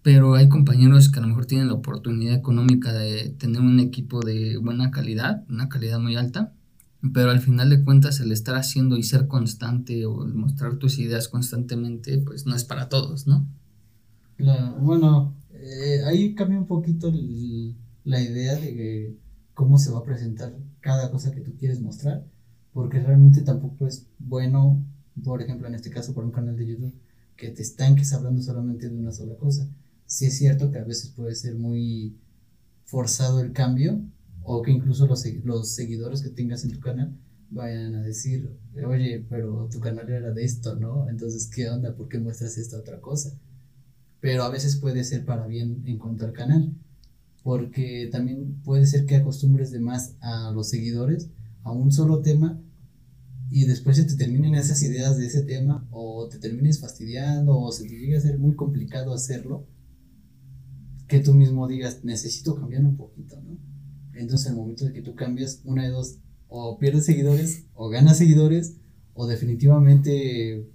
[SPEAKER 1] pero hay compañeros que a lo mejor tienen la oportunidad económica de tener un equipo de buena calidad, una calidad muy alta, pero al final de cuentas el estar haciendo y ser constante o mostrar tus ideas constantemente, pues no es para todos, ¿no?
[SPEAKER 2] bueno, eh, ahí cambia un poquito la idea de cómo se va a presentar cada cosa que tú quieres mostrar, porque realmente tampoco es bueno por ejemplo, en este caso, por un canal de YouTube, que te estanques hablando solamente de una sola cosa. Sí es cierto que a veces puede ser muy forzado el cambio, o que incluso los, los seguidores que tengas en tu canal vayan a decir, oye, pero tu canal era de esto, ¿no? Entonces, ¿qué onda? ¿Por qué muestras esta otra cosa? Pero a veces puede ser para bien en cuanto al canal, porque también puede ser que acostumbres de más a los seguidores a un solo tema y después se te terminen esas ideas de ese tema o te termines fastidiando o se te llegue a ser muy complicado hacerlo, que tú mismo digas, necesito cambiar un poquito, ¿no? Entonces, el momento de que tú cambias, una de dos, o pierdes seguidores, o ganas seguidores, o definitivamente,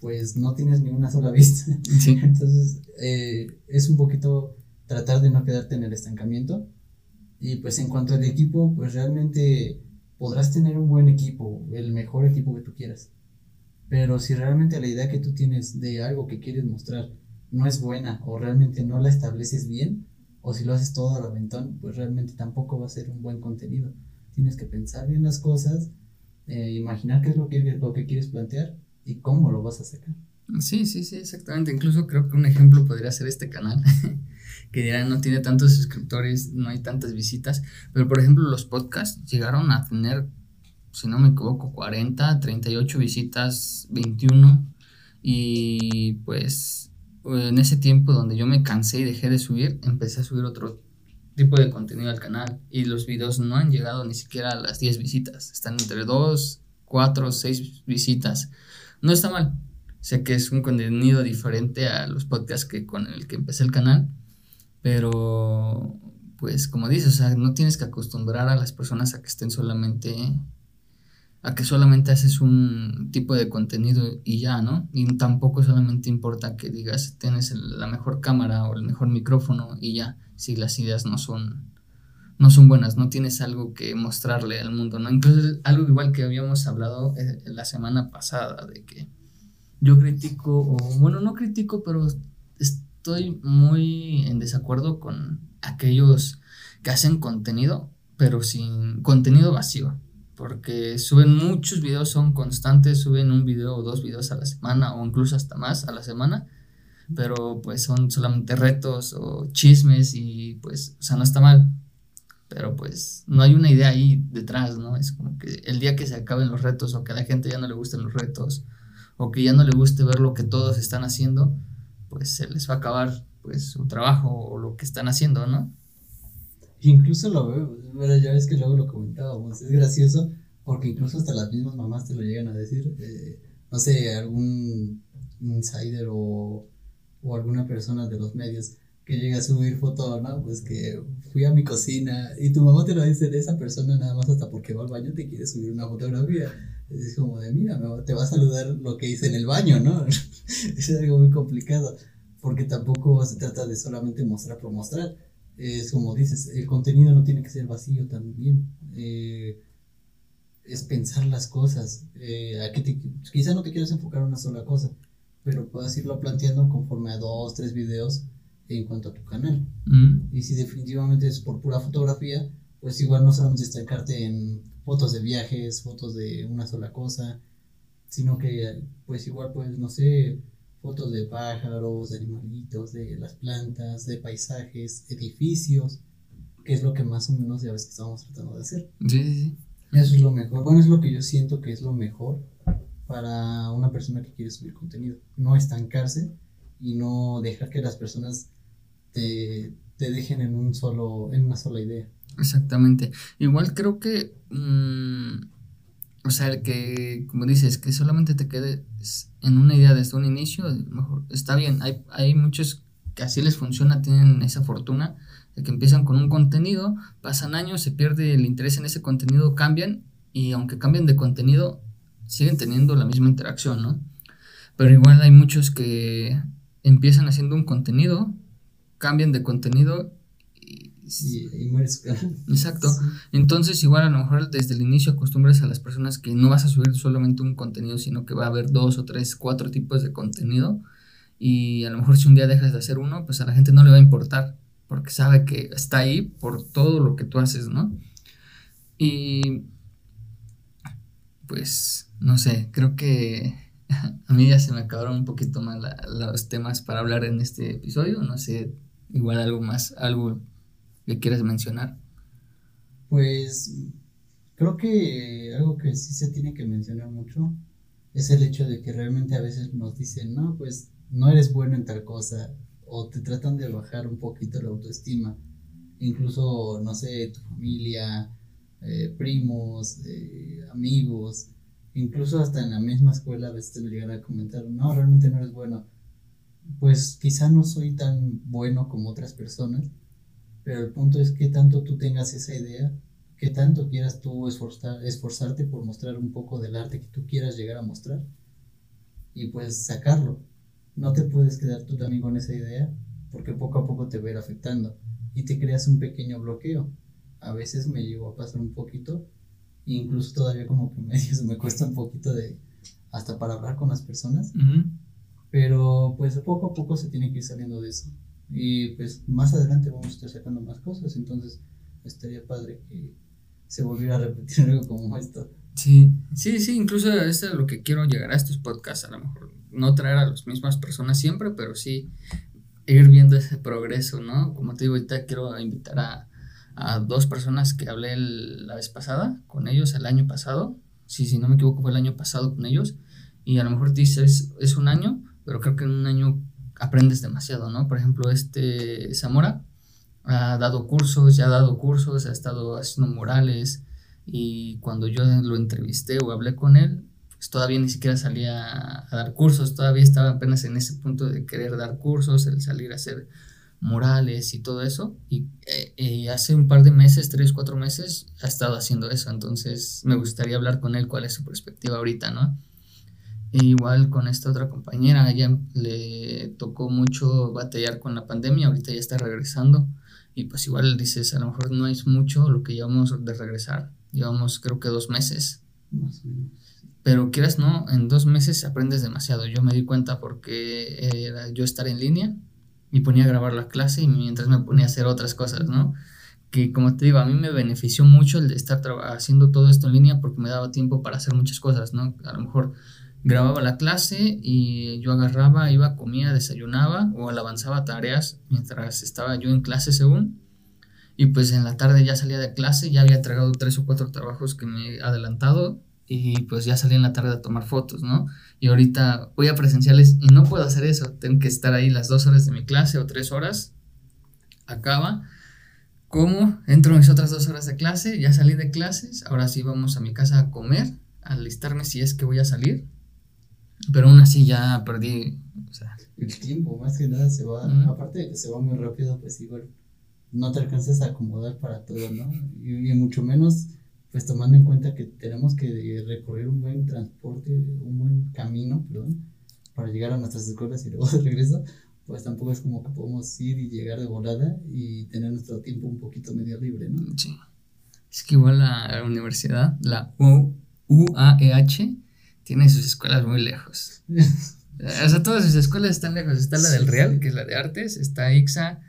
[SPEAKER 2] pues no tienes ni una sola vista. Entonces, eh, es un poquito tratar de no quedarte en el estancamiento. Y pues en cuanto al equipo, pues realmente podrás tener un buen equipo, el mejor equipo que tú quieras. Pero si realmente la idea que tú tienes de algo que quieres mostrar no es buena o realmente no la estableces bien, o si lo haces todo al aventón, pues realmente tampoco va a ser un buen contenido. Tienes que pensar bien las cosas, eh, imaginar qué es lo que, quieres plantear y cómo lo vas a sacar.
[SPEAKER 1] Sí, sí, sí, exactamente. Incluso creo que un ejemplo podría ser este canal, que dirán no tiene tantos suscriptores, no hay tantas visitas, pero por ejemplo los podcasts llegaron a tener, si no me equivoco, 40, 38 visitas, 21, y pues en ese tiempo donde yo me cansé y dejé de subir, empecé a subir otro tipo de contenido al canal. Y los videos no han llegado ni siquiera a las 10 visitas, están entre 2, 4, 6 visitas. No está mal, Sé que es un contenido diferente a los podcasts que con el que empecé el canal, pero pues como dices, o sea, no tienes que acostumbrar a las personas a que estén solamente, a que solamente haces un tipo de contenido y ya, ¿no? Y tampoco solamente importa que digas tienes la mejor cámara o el mejor micrófono y ya, si las ideas no son, no son buenas, no tienes algo que mostrarle al mundo, ¿no? Incluso algo igual que habíamos hablado eh, la semana pasada, de que yo critico, o bueno, no critico, pero estoy muy en desacuerdo con aquellos que hacen contenido, pero sin contenido vacío, porque suben muchos videos, son constantes, suben un video o dos videos a la semana, o incluso hasta más a la semana, pero pues son solamente retos o chismes y pues, o sea, no está mal, pero pues no hay una idea ahí detrás, ¿no? Es como que el día que se acaben los retos o que a la gente ya no le gusten los retos o que ya no le guste ver lo que todos están haciendo, pues se les va a acabar pues su trabajo o lo que están haciendo, ¿no?
[SPEAKER 2] Incluso lo veo, bueno, ya ves que luego lo comentábamos, es gracioso porque incluso hasta las mismas mamás te lo llegan a decir, eh, no sé, algún insider o, o alguna persona de los medios que llega a subir foto, ¿no? Pues que fui a mi cocina y tu mamá te lo dice de esa persona nada más hasta porque va al baño te quiere subir una fotografía. Es como de, mira, te va a saludar lo que hice en el baño, ¿no? es algo muy complicado porque tampoco se trata de solamente mostrar por mostrar. Es como dices, el contenido no tiene que ser vacío también. Eh, es pensar las cosas. Eh, a que te, quizá no te quieras enfocar en una sola cosa, pero puedas irlo planteando conforme a dos, tres videos en cuanto a tu canal. Mm. Y si definitivamente es por pura fotografía, pues igual no solamente destacarte en fotos de viajes, fotos de una sola cosa, sino que pues igual pues no sé, fotos de pájaros, de animalitos, de las plantas, de paisajes, edificios, que es lo que más o menos ya ves que estamos tratando de hacer.
[SPEAKER 1] Sí, sí, sí.
[SPEAKER 2] Eso es lo mejor. Bueno, es lo que yo siento que es lo mejor para una persona que quiere subir contenido. No estancarse y no dejar que las personas te, dejen en un solo, en una sola idea.
[SPEAKER 1] Exactamente. Igual creo que, mm, o sea, el que, como dices, que solamente te quedes en una idea desde un inicio, mejor, está bien. Hay, hay muchos que así les funciona, tienen esa fortuna de que empiezan con un contenido, pasan años, se pierde el interés en ese contenido, cambian y aunque cambien de contenido, siguen teniendo la misma interacción, ¿no? Pero igual hay muchos que empiezan haciendo un contenido, cambian de contenido y, Exacto. Entonces, igual a lo mejor desde el inicio acostumbras a las personas que no vas a subir solamente un contenido, sino que va a haber dos o tres, cuatro tipos de contenido. Y a lo mejor si un día dejas de hacer uno, pues a la gente no le va a importar, porque sabe que está ahí por todo lo que tú haces, ¿no? Y pues, no sé, creo que a mí ya se me acabaron un poquito más los temas para hablar en este episodio. No sé, igual algo más, algo que quieras mencionar.
[SPEAKER 2] Pues creo que algo que sí se tiene que mencionar mucho es el hecho de que realmente a veces nos dicen, no, pues no eres bueno en tal cosa, o te tratan de bajar un poquito la autoestima. Incluso, no sé, tu familia, eh, primos, eh, amigos, incluso hasta en la misma escuela a veces te llegan a comentar, no, realmente no eres bueno pues quizá no soy tan bueno como otras personas, pero el punto es que tanto tú tengas esa idea, que tanto quieras tú esforzar, esforzarte por mostrar un poco del arte que tú quieras llegar a mostrar y pues sacarlo. No te puedes quedar tú también con esa idea porque poco a poco te va afectando y te creas un pequeño bloqueo. A veces me llevo a pasar un poquito, incluso todavía como que medio me cuesta un poquito de hasta para hablar con las personas. Pero pues poco a poco se tiene que ir saliendo de eso. Y pues más adelante vamos a estar sacando más cosas, entonces estaría padre que se volviera a repetir algo como esto.
[SPEAKER 1] Sí, sí, sí, incluso es lo que quiero llegar a estos podcasts, a lo mejor no traer a las mismas personas siempre, pero sí ir viendo ese progreso, ¿no? Como te digo, ahorita quiero invitar a, a dos personas que hablé la vez pasada, con ellos el año pasado, sí, si no me equivoco fue el año pasado con ellos, y a lo mejor dices, es un año, pero creo que en un año aprendes demasiado, ¿no? Por ejemplo, este Zamora ha dado cursos, ya ha dado cursos, ha estado haciendo morales y cuando yo lo entrevisté o hablé con él, pues todavía ni siquiera salía a dar cursos, todavía estaba apenas en ese punto de querer dar cursos, el salir a hacer morales y todo eso. Y, eh, hace un par de meses, tres, cuatro meses, ha estado haciendo eso. Entonces me gustaría hablar con él cuál es su perspectiva ahorita, ¿no? E igual con esta otra compañera, ella le tocó mucho batallar con la pandemia, ahorita ya está regresando. Y pues igual dices, a lo mejor no es mucho lo que llevamos de regresar. Llevamos creo que dos meses. Pero quieras no, en dos meses aprendes demasiado. Yo me di cuenta porque era yo estar en línea y ponía a grabar la clase y mientras me ponía a hacer otras cosas, ¿no? Que como te digo, a mí me benefició mucho el de estar haciendo todo esto en línea porque me daba tiempo para hacer muchas cosas, ¿no? A lo mejor grababa la clase y yo agarraba, iba, comía, desayunaba o avanzaba tareas mientras estaba yo en clase según. Y pues en la tarde ya salía de clase, ya había entregado tres o cuatro trabajos que me he adelantado y pues ya salí en la tarde a tomar fotos, ¿no? Y ahorita voy a presenciales y no puedo hacer eso, tengo que estar ahí las dos horas de mi clase o tres horas, acaba, como, entro mis otras dos horas de clase, ya salí de clases, ahora sí vamos a mi casa a comer, a alistarme si es que voy a salir, pero aún así ya perdí, o sea.
[SPEAKER 2] El tiempo, más que nada, se va, aparte de que se va muy rápido, pues igual no te alcanzas a acomodar para todo, ¿no? y mucho menos pues tomando en cuenta que tenemos que recorrer un buen transporte, un buen camino, perdón, para llegar a nuestras escuelas y luego de regreso, pues tampoco es como que podemos ir y llegar de volada y tener nuestro tiempo un poquito medio libre, ¿no?
[SPEAKER 1] Sí. Es que igual la universidad, la UAEH, tiene sus escuelas muy lejos. o sea, todas sus escuelas están lejos. Está la del Real, que es la de artes, está IXA,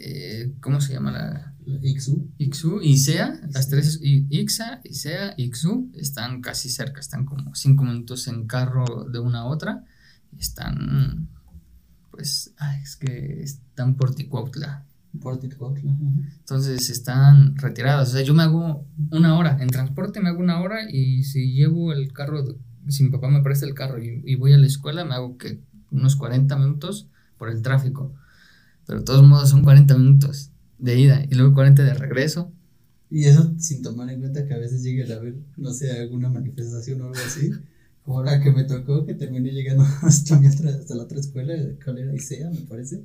[SPEAKER 1] eh, ¿cómo se llama la?
[SPEAKER 2] Ixu.
[SPEAKER 1] Ixu y SEA, las tres, IXA, ISEA, Ixu, están casi cerca, están como cinco minutos en carro de una a otra. Están, pues, es que están por Ticuautla. Entonces están retiradas. O sea, yo me hago una hora. En transporte me hago una hora y si llevo el carro, si mi papá me presta el carro y, y voy a la escuela, me hago que unos 40 minutos por el tráfico. Pero de todos modos son 40 minutos de ida y luego 40 de regreso.
[SPEAKER 2] Y eso sin tomar en cuenta que a veces llegue a haber, no sé, alguna manifestación o algo así. Como ahora que me tocó, que terminé llegando hasta, mi otra, hasta la otra escuela, ¿cuál era? ISEA, me parece.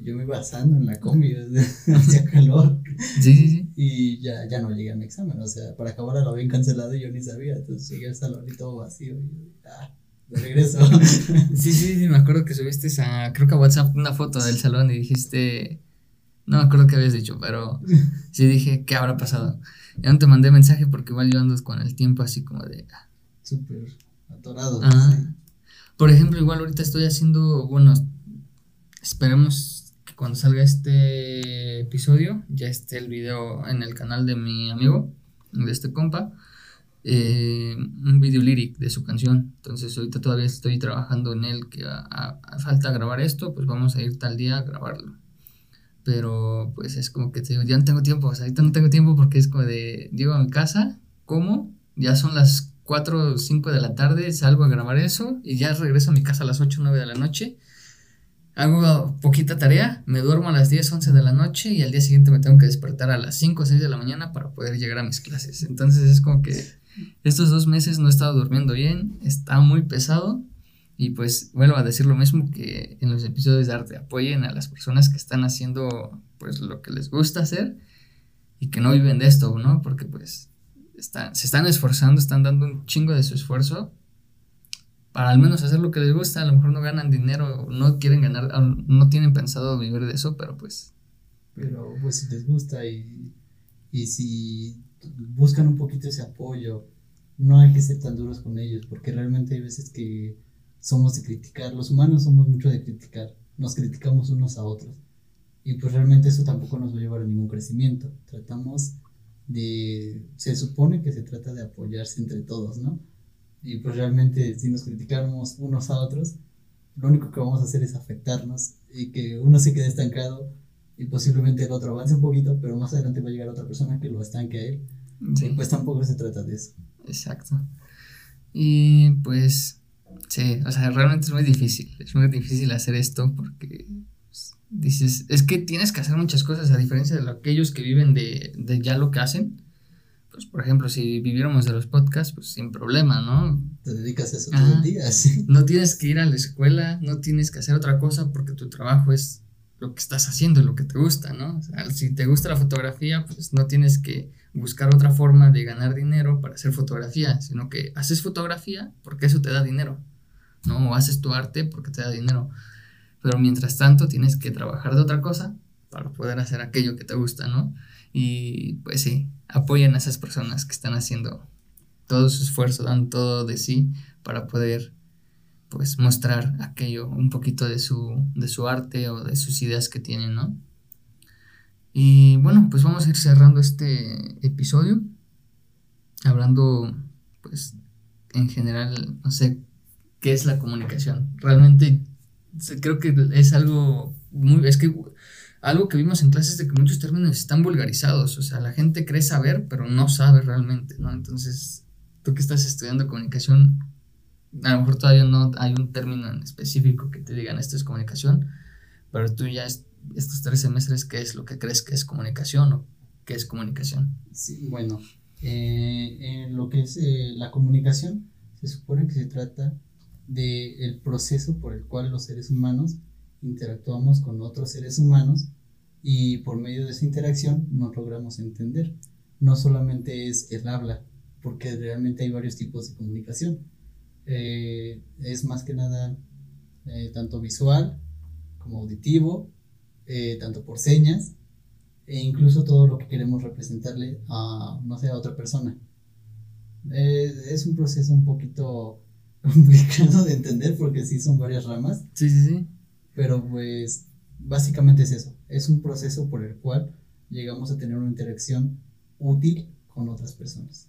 [SPEAKER 2] Yo me iba asando en la combi, hacía calor.
[SPEAKER 1] Sí, sí, sí.
[SPEAKER 2] Y ya, ya no llegué a mi examen, o sea, para acabar lo habían cancelado y yo ni sabía. Entonces llegué al salón y todo vacío. Y, ah, de regreso.
[SPEAKER 1] sí, sí, sí, me acuerdo que subiste a, creo que a WhatsApp una foto del salón y dijiste no me acuerdo qué habías dicho, pero sí dije, ¿qué habrá pasado? Ya no te mandé mensaje porque igual yo ando con el tiempo así como de...
[SPEAKER 2] Ah. Súper atorado.
[SPEAKER 1] Por ejemplo, igual ahorita estoy haciendo, bueno, esperemos cuando salga este episodio ya esté el video en el canal de mi amigo, de este compa, eh, un video lyric de su canción. Entonces ahorita todavía estoy trabajando en él, que falta grabar esto, pues vamos a ir tal día a grabarlo. Pero pues es como que te digo, ya no tengo tiempo, o sea, ahorita no tengo tiempo porque es como de, llego a mi casa, como, ya son las 4 o 5 de la tarde, salgo a grabar eso y ya regreso a mi casa a las 8 o 9 de la noche. Hago poquita tarea, me duermo a las 10, 11 de la noche y al día siguiente me tengo que despertar a las 5 o 6 de la mañana para poder llegar a mis clases. Entonces es como que estos dos meses no he estado durmiendo bien, está muy pesado y pues vuelvo a decir lo mismo que en los episodios de arte, apoyen a las personas que están haciendo pues lo que les gusta hacer y que no viven de esto, ¿no? Porque pues están, se están esforzando, están dando un chingo de su esfuerzo para al menos hacer lo que les gusta, a lo mejor no ganan dinero, no quieren ganar, no tienen pensado vivir de eso, pero pues...
[SPEAKER 2] Pero pues si les gusta y, y si buscan un poquito ese apoyo, no hay que ser tan duros con ellos, porque realmente hay veces que somos de criticar, los humanos somos mucho de criticar, nos criticamos unos a otros. Y pues realmente eso tampoco nos va a llevar a ningún crecimiento. Tratamos de, se supone que se trata de apoyarse entre todos, ¿no? Y pues realmente si nos criticamos unos a otros, lo único que vamos a hacer es afectarnos y que uno se quede estancado y posiblemente el otro avance un poquito, pero más adelante va a llegar otra persona que lo estanque a él. Sí. pues tampoco se trata de eso.
[SPEAKER 1] Exacto. Y pues Sí, o sea, realmente es muy difícil. Es muy difícil hacer esto porque pues, dices, es que tienes que hacer muchas cosas a diferencia de aquellos que viven de, de ya lo que hacen. Pues, por ejemplo, si viviéramos de los podcasts, pues sin problema, ¿no?
[SPEAKER 2] Te dedicas a eso todo el día,
[SPEAKER 1] No tienes que ir a la escuela, no tienes que hacer otra cosa porque tu trabajo es lo que estás haciendo, lo que te gusta, ¿no? O sea, si te gusta la fotografía, pues no tienes que buscar otra forma de ganar dinero para hacer fotografía, sino que haces fotografía porque eso te da dinero, ¿no? O haces tu arte porque te da dinero. Pero mientras tanto tienes que trabajar de otra cosa para poder hacer aquello que te gusta, ¿no? Y pues sí, apoyen a esas personas que están haciendo todo su esfuerzo, dan todo de sí para poder pues mostrar aquello, un poquito de su, de su arte o de sus ideas que tienen, ¿no? Y bueno, pues vamos a ir cerrando este episodio, hablando pues en general, no sé, qué es la comunicación. Realmente creo que es algo muy, es que algo que vimos en clases de que muchos términos están vulgarizados, o sea, la gente cree saber, pero no sabe realmente, ¿no? Entonces, tú que estás estudiando comunicación, a lo mejor todavía no hay un término en específico que te digan esto es comunicación, pero tú ya estos tres semestres, ¿qué es lo que crees que es comunicación o qué es comunicación?
[SPEAKER 2] Sí, bueno, eh, lo que es eh, la comunicación, se supone que se trata del el proceso por el cual los seres humanos interactuamos con otros seres humanos y por medio de esa interacción nos logramos entender. No solamente es el habla, porque realmente hay varios tipos de comunicación eh, es más que nada eh, tanto visual como auditivo, eh, tanto por señas, e incluso todo lo que queremos representarle a, no sé, a otra persona. es un proceso un poquito complicado de entender porque sí son varias ramas.
[SPEAKER 1] Sí, sí, sí.
[SPEAKER 2] Pero pues básicamente es eso, es un proceso por el cual llegamos a tener una interacción útil con otras personas.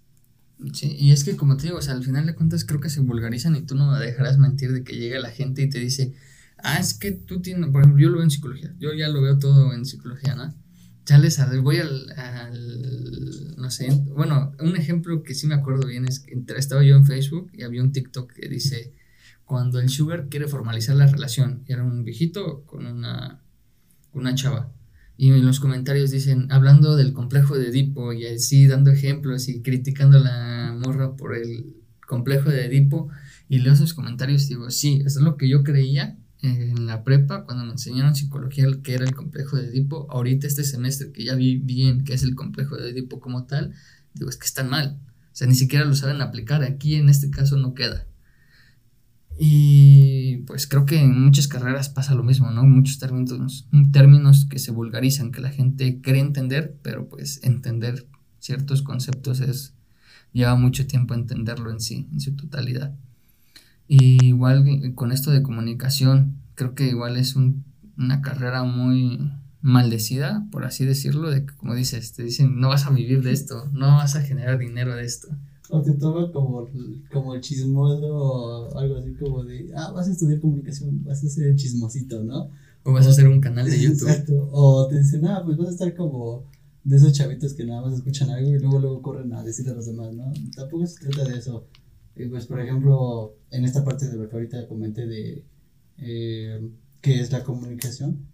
[SPEAKER 1] Sí, y es que como te digo, o sea, al final de cuentas creo que se vulgarizan y tú no me dejarás mentir de que llega la gente y te dice, ah, es que tú tienes, por ejemplo, yo lo veo en psicología, yo ya lo veo todo en psicología, ¿no? Ya les voy al, al, no sé, bueno, un ejemplo que sí me acuerdo bien es que estaba yo en Facebook y había un TikTok que dice, cuando el sugar quiere formalizar la relación, era un viejito con una, una chava. Y en los comentarios dicen, hablando del complejo de Edipo y así dando ejemplos y criticando a la morra por el complejo de Edipo. Y leo esos comentarios y digo, sí, eso es lo que yo creía en la prepa cuando me enseñaron psicología que era el complejo de Edipo. Ahorita este semestre que ya vi bien qué es el complejo de Edipo como tal, digo, es que están mal. O sea, ni siquiera lo saben aplicar. Aquí en este caso no queda. Y pues creo que en muchas carreras pasa lo mismo, ¿no? Muchos términos, términos que se vulgarizan, que la gente cree entender, pero pues entender ciertos conceptos es lleva mucho tiempo entenderlo en sí, en su totalidad. Y igual con esto de comunicación, creo que igual es una carrera muy maldecida, por así decirlo, de que como dices, te dicen, no vas a vivir de esto, no vas a generar dinero de esto.
[SPEAKER 2] O te toma como, como el chismoso o algo así como de, ah, vas a estudiar comunicación, vas a ser el chismosito, ¿no?
[SPEAKER 1] O vas a hacer un canal de YouTube.
[SPEAKER 2] Exacto. O te dicen, ah, pues vas a estar como de esos chavitos que nada más escuchan algo y luego luego corren a decirle a los demás, ¿no? Tampoco se trata de eso. Y pues, por ejemplo, en esta parte de lo que ahorita comenté de eh, qué es la comunicación,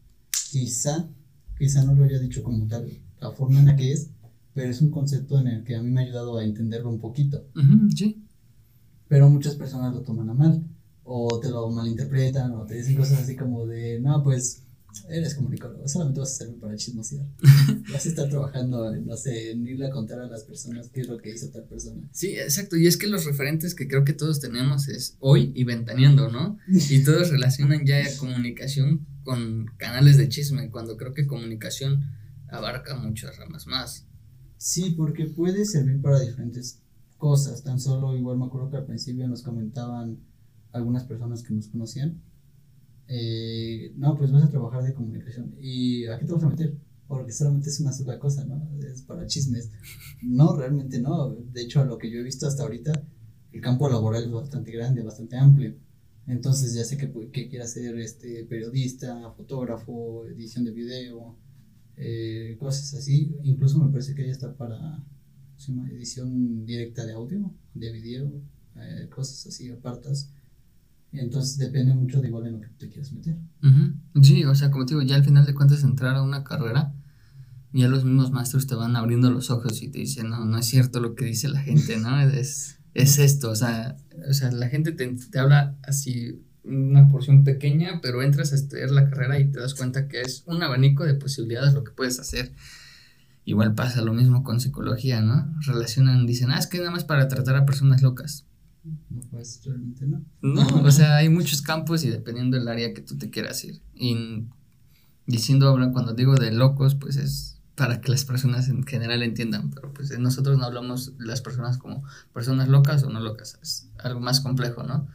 [SPEAKER 2] quizá, quizá no lo haya dicho como tal, la forma en la que es, pero es un concepto en el que a mí me ha ayudado a entenderlo un poquito.
[SPEAKER 1] sí.
[SPEAKER 2] Pero muchas personas lo toman a mal, o te lo malinterpretan, o te dicen cosas así como de, no, pues eres comunicador, solamente vas a servir para chismosear. vas a estar trabajando, no sé, en irle a contar a las personas qué es lo que hizo tal persona.
[SPEAKER 1] Sí, exacto, y es que los referentes que creo que todos tenemos es hoy y ventaneando, ¿no? Y todos relacionan ya comunicación con canales de chisme, cuando creo que comunicación abarca muchas ramas más.
[SPEAKER 2] Sí, porque puede servir para diferentes cosas. Tan solo, igual me acuerdo que al principio nos comentaban algunas personas que nos conocían. Eh, no, pues vas a trabajar de comunicación. ¿Y a qué te vas a meter? Porque solamente es una sola cosa, ¿no? Es para chismes. No, realmente no. De hecho, a lo que yo he visto hasta ahorita, el campo laboral es bastante grande, bastante amplio. Entonces ya sé que, que quiera ser este, periodista, fotógrafo, edición de video, eh, cosas así. Incluso me parece que ya está para edición directa de audio, de video, eh, cosas así apartas. Entonces depende mucho de igual en lo que te quieras meter.
[SPEAKER 1] Sí, o sea, como te digo, ya al final de cuentas entrar a una carrera, ya los mismos maestros te van abriendo los ojos y te dicen, no, no es cierto lo que dice la gente, ¿no? Es, es esto, o sea, o sea la gente te, te habla así una porción pequeña, pero entras a estudiar la carrera y te das cuenta que es un abanico de posibilidades lo que puedes hacer. Igual pasa lo mismo con psicología, ¿no? Relacionan, dicen, ah, es que nada más para tratar a personas locas.
[SPEAKER 2] No, pues realmente no.
[SPEAKER 1] No, o sea, hay muchos campos y dependiendo del área que tú te quieras ir. Y diciendo, cuando digo de locos, pues es para que las personas en general entiendan, pero pues nosotros no hablamos las personas como personas locas o no locas, es algo más complejo, ¿no?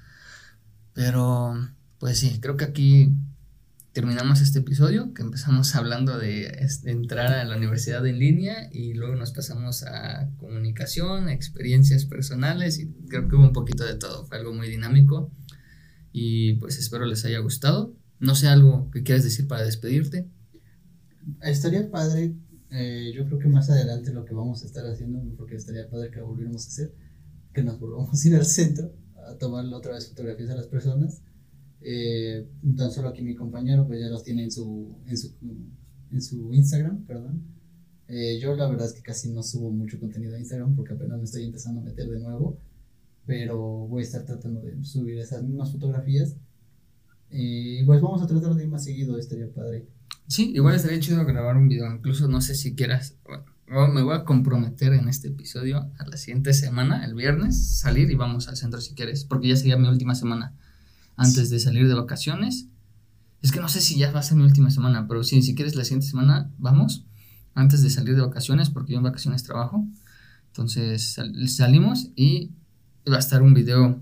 [SPEAKER 1] Pero pues sí, creo que aquí terminamos este episodio, que empezamos hablando de, entrar a la universidad en línea y luego nos pasamos a comunicación, experiencias personales y creo que hubo un poquito de todo, fue algo muy dinámico y pues espero les haya gustado. No sé algo que quieras decir para despedirte.
[SPEAKER 2] Estaría padre eh, yo creo que más adelante lo que vamos a estar haciendo, porque estaría padre que volviéramos a hacer, que nos volvamos a ir al centro a tomar otra vez fotografías a las personas. Eh, tan solo aquí mi compañero, pues ya los tiene en su, en su, en su Instagram, perdón. Eh, yo la verdad es que casi no subo mucho contenido a Instagram porque apenas me estoy empezando a meter de nuevo, pero voy a estar tratando de subir esas mismas fotografías. Y pues vamos a tratar de ir más seguido, estaría padre.
[SPEAKER 1] Sí, igual estaría chido grabar un video. Incluso no sé si quieras. Me voy a comprometer en este episodio a la siguiente semana, el viernes, salir y vamos al centro si quieres, porque ya sería mi última semana antes de salir de vacaciones. Es que no sé si ya va a ser mi última semana, pero sí, si quieres la siguiente semana, vamos, antes de salir de vacaciones, porque yo en vacaciones trabajo. Entonces salimos y va a estar un video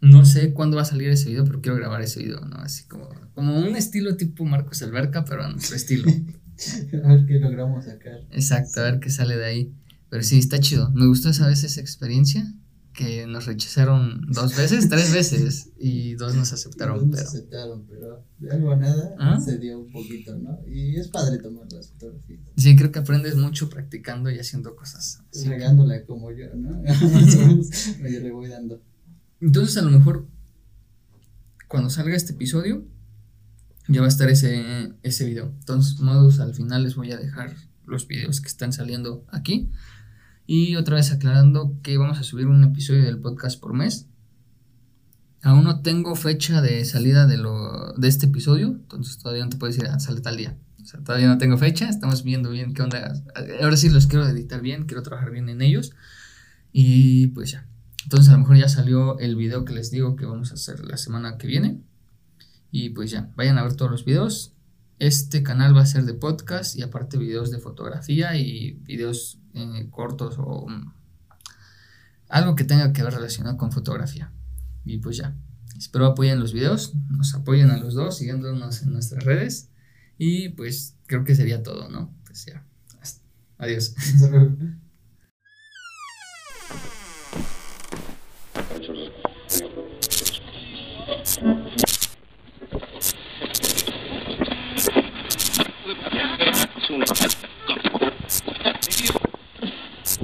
[SPEAKER 1] no sé cuándo va a salir ese video, pero quiero grabar ese video, ¿no? Así como, como un estilo tipo Marcos Alberca, pero a nuestro estilo.
[SPEAKER 2] a ver qué logramos sacar.
[SPEAKER 1] Exacto, a ver qué sale de ahí. Pero sí, está chido. Me gustó esa vez esa experiencia que nos rechazaron dos veces, tres veces, y dos nos aceptaron.
[SPEAKER 2] Dos nos aceptaron, pero de algo a nada ¿Ah? se dio un poquito, ¿no? Y es padre tomar las fotografías.
[SPEAKER 1] Sí, creo que aprendes mucho practicando y haciendo cosas.
[SPEAKER 2] Regándola como yo, ¿no? Oye, le voy dando.
[SPEAKER 1] Entonces a lo mejor cuando salga este episodio ya va a estar ese, ese video. Entonces, modos, al final les voy a dejar los videos que están saliendo aquí. Y otra vez aclarando que vamos a subir un episodio del podcast por mes. Aún no tengo fecha de salida de, lo, de este episodio, entonces todavía no te puedo decir, ah, sale tal día. O sea, todavía no tengo fecha, estamos viendo bien qué onda. Ahora sí los quiero editar bien, quiero trabajar bien en ellos. Y pues ya, entonces a lo mejor ya salió el video que les digo que vamos a hacer la semana que viene. Y pues ya, vayan a ver todos los videos. Este canal va a ser de podcast y aparte videos de fotografía y videos eh, cortos o mm, algo que tenga que ver relacionado con fotografía. Y pues ya, espero apoyen los videos, nos apoyen a los dos siguiéndonos en nuestras redes. Y pues creo que sería todo, ¿no? Pues ya, adiós. assunto.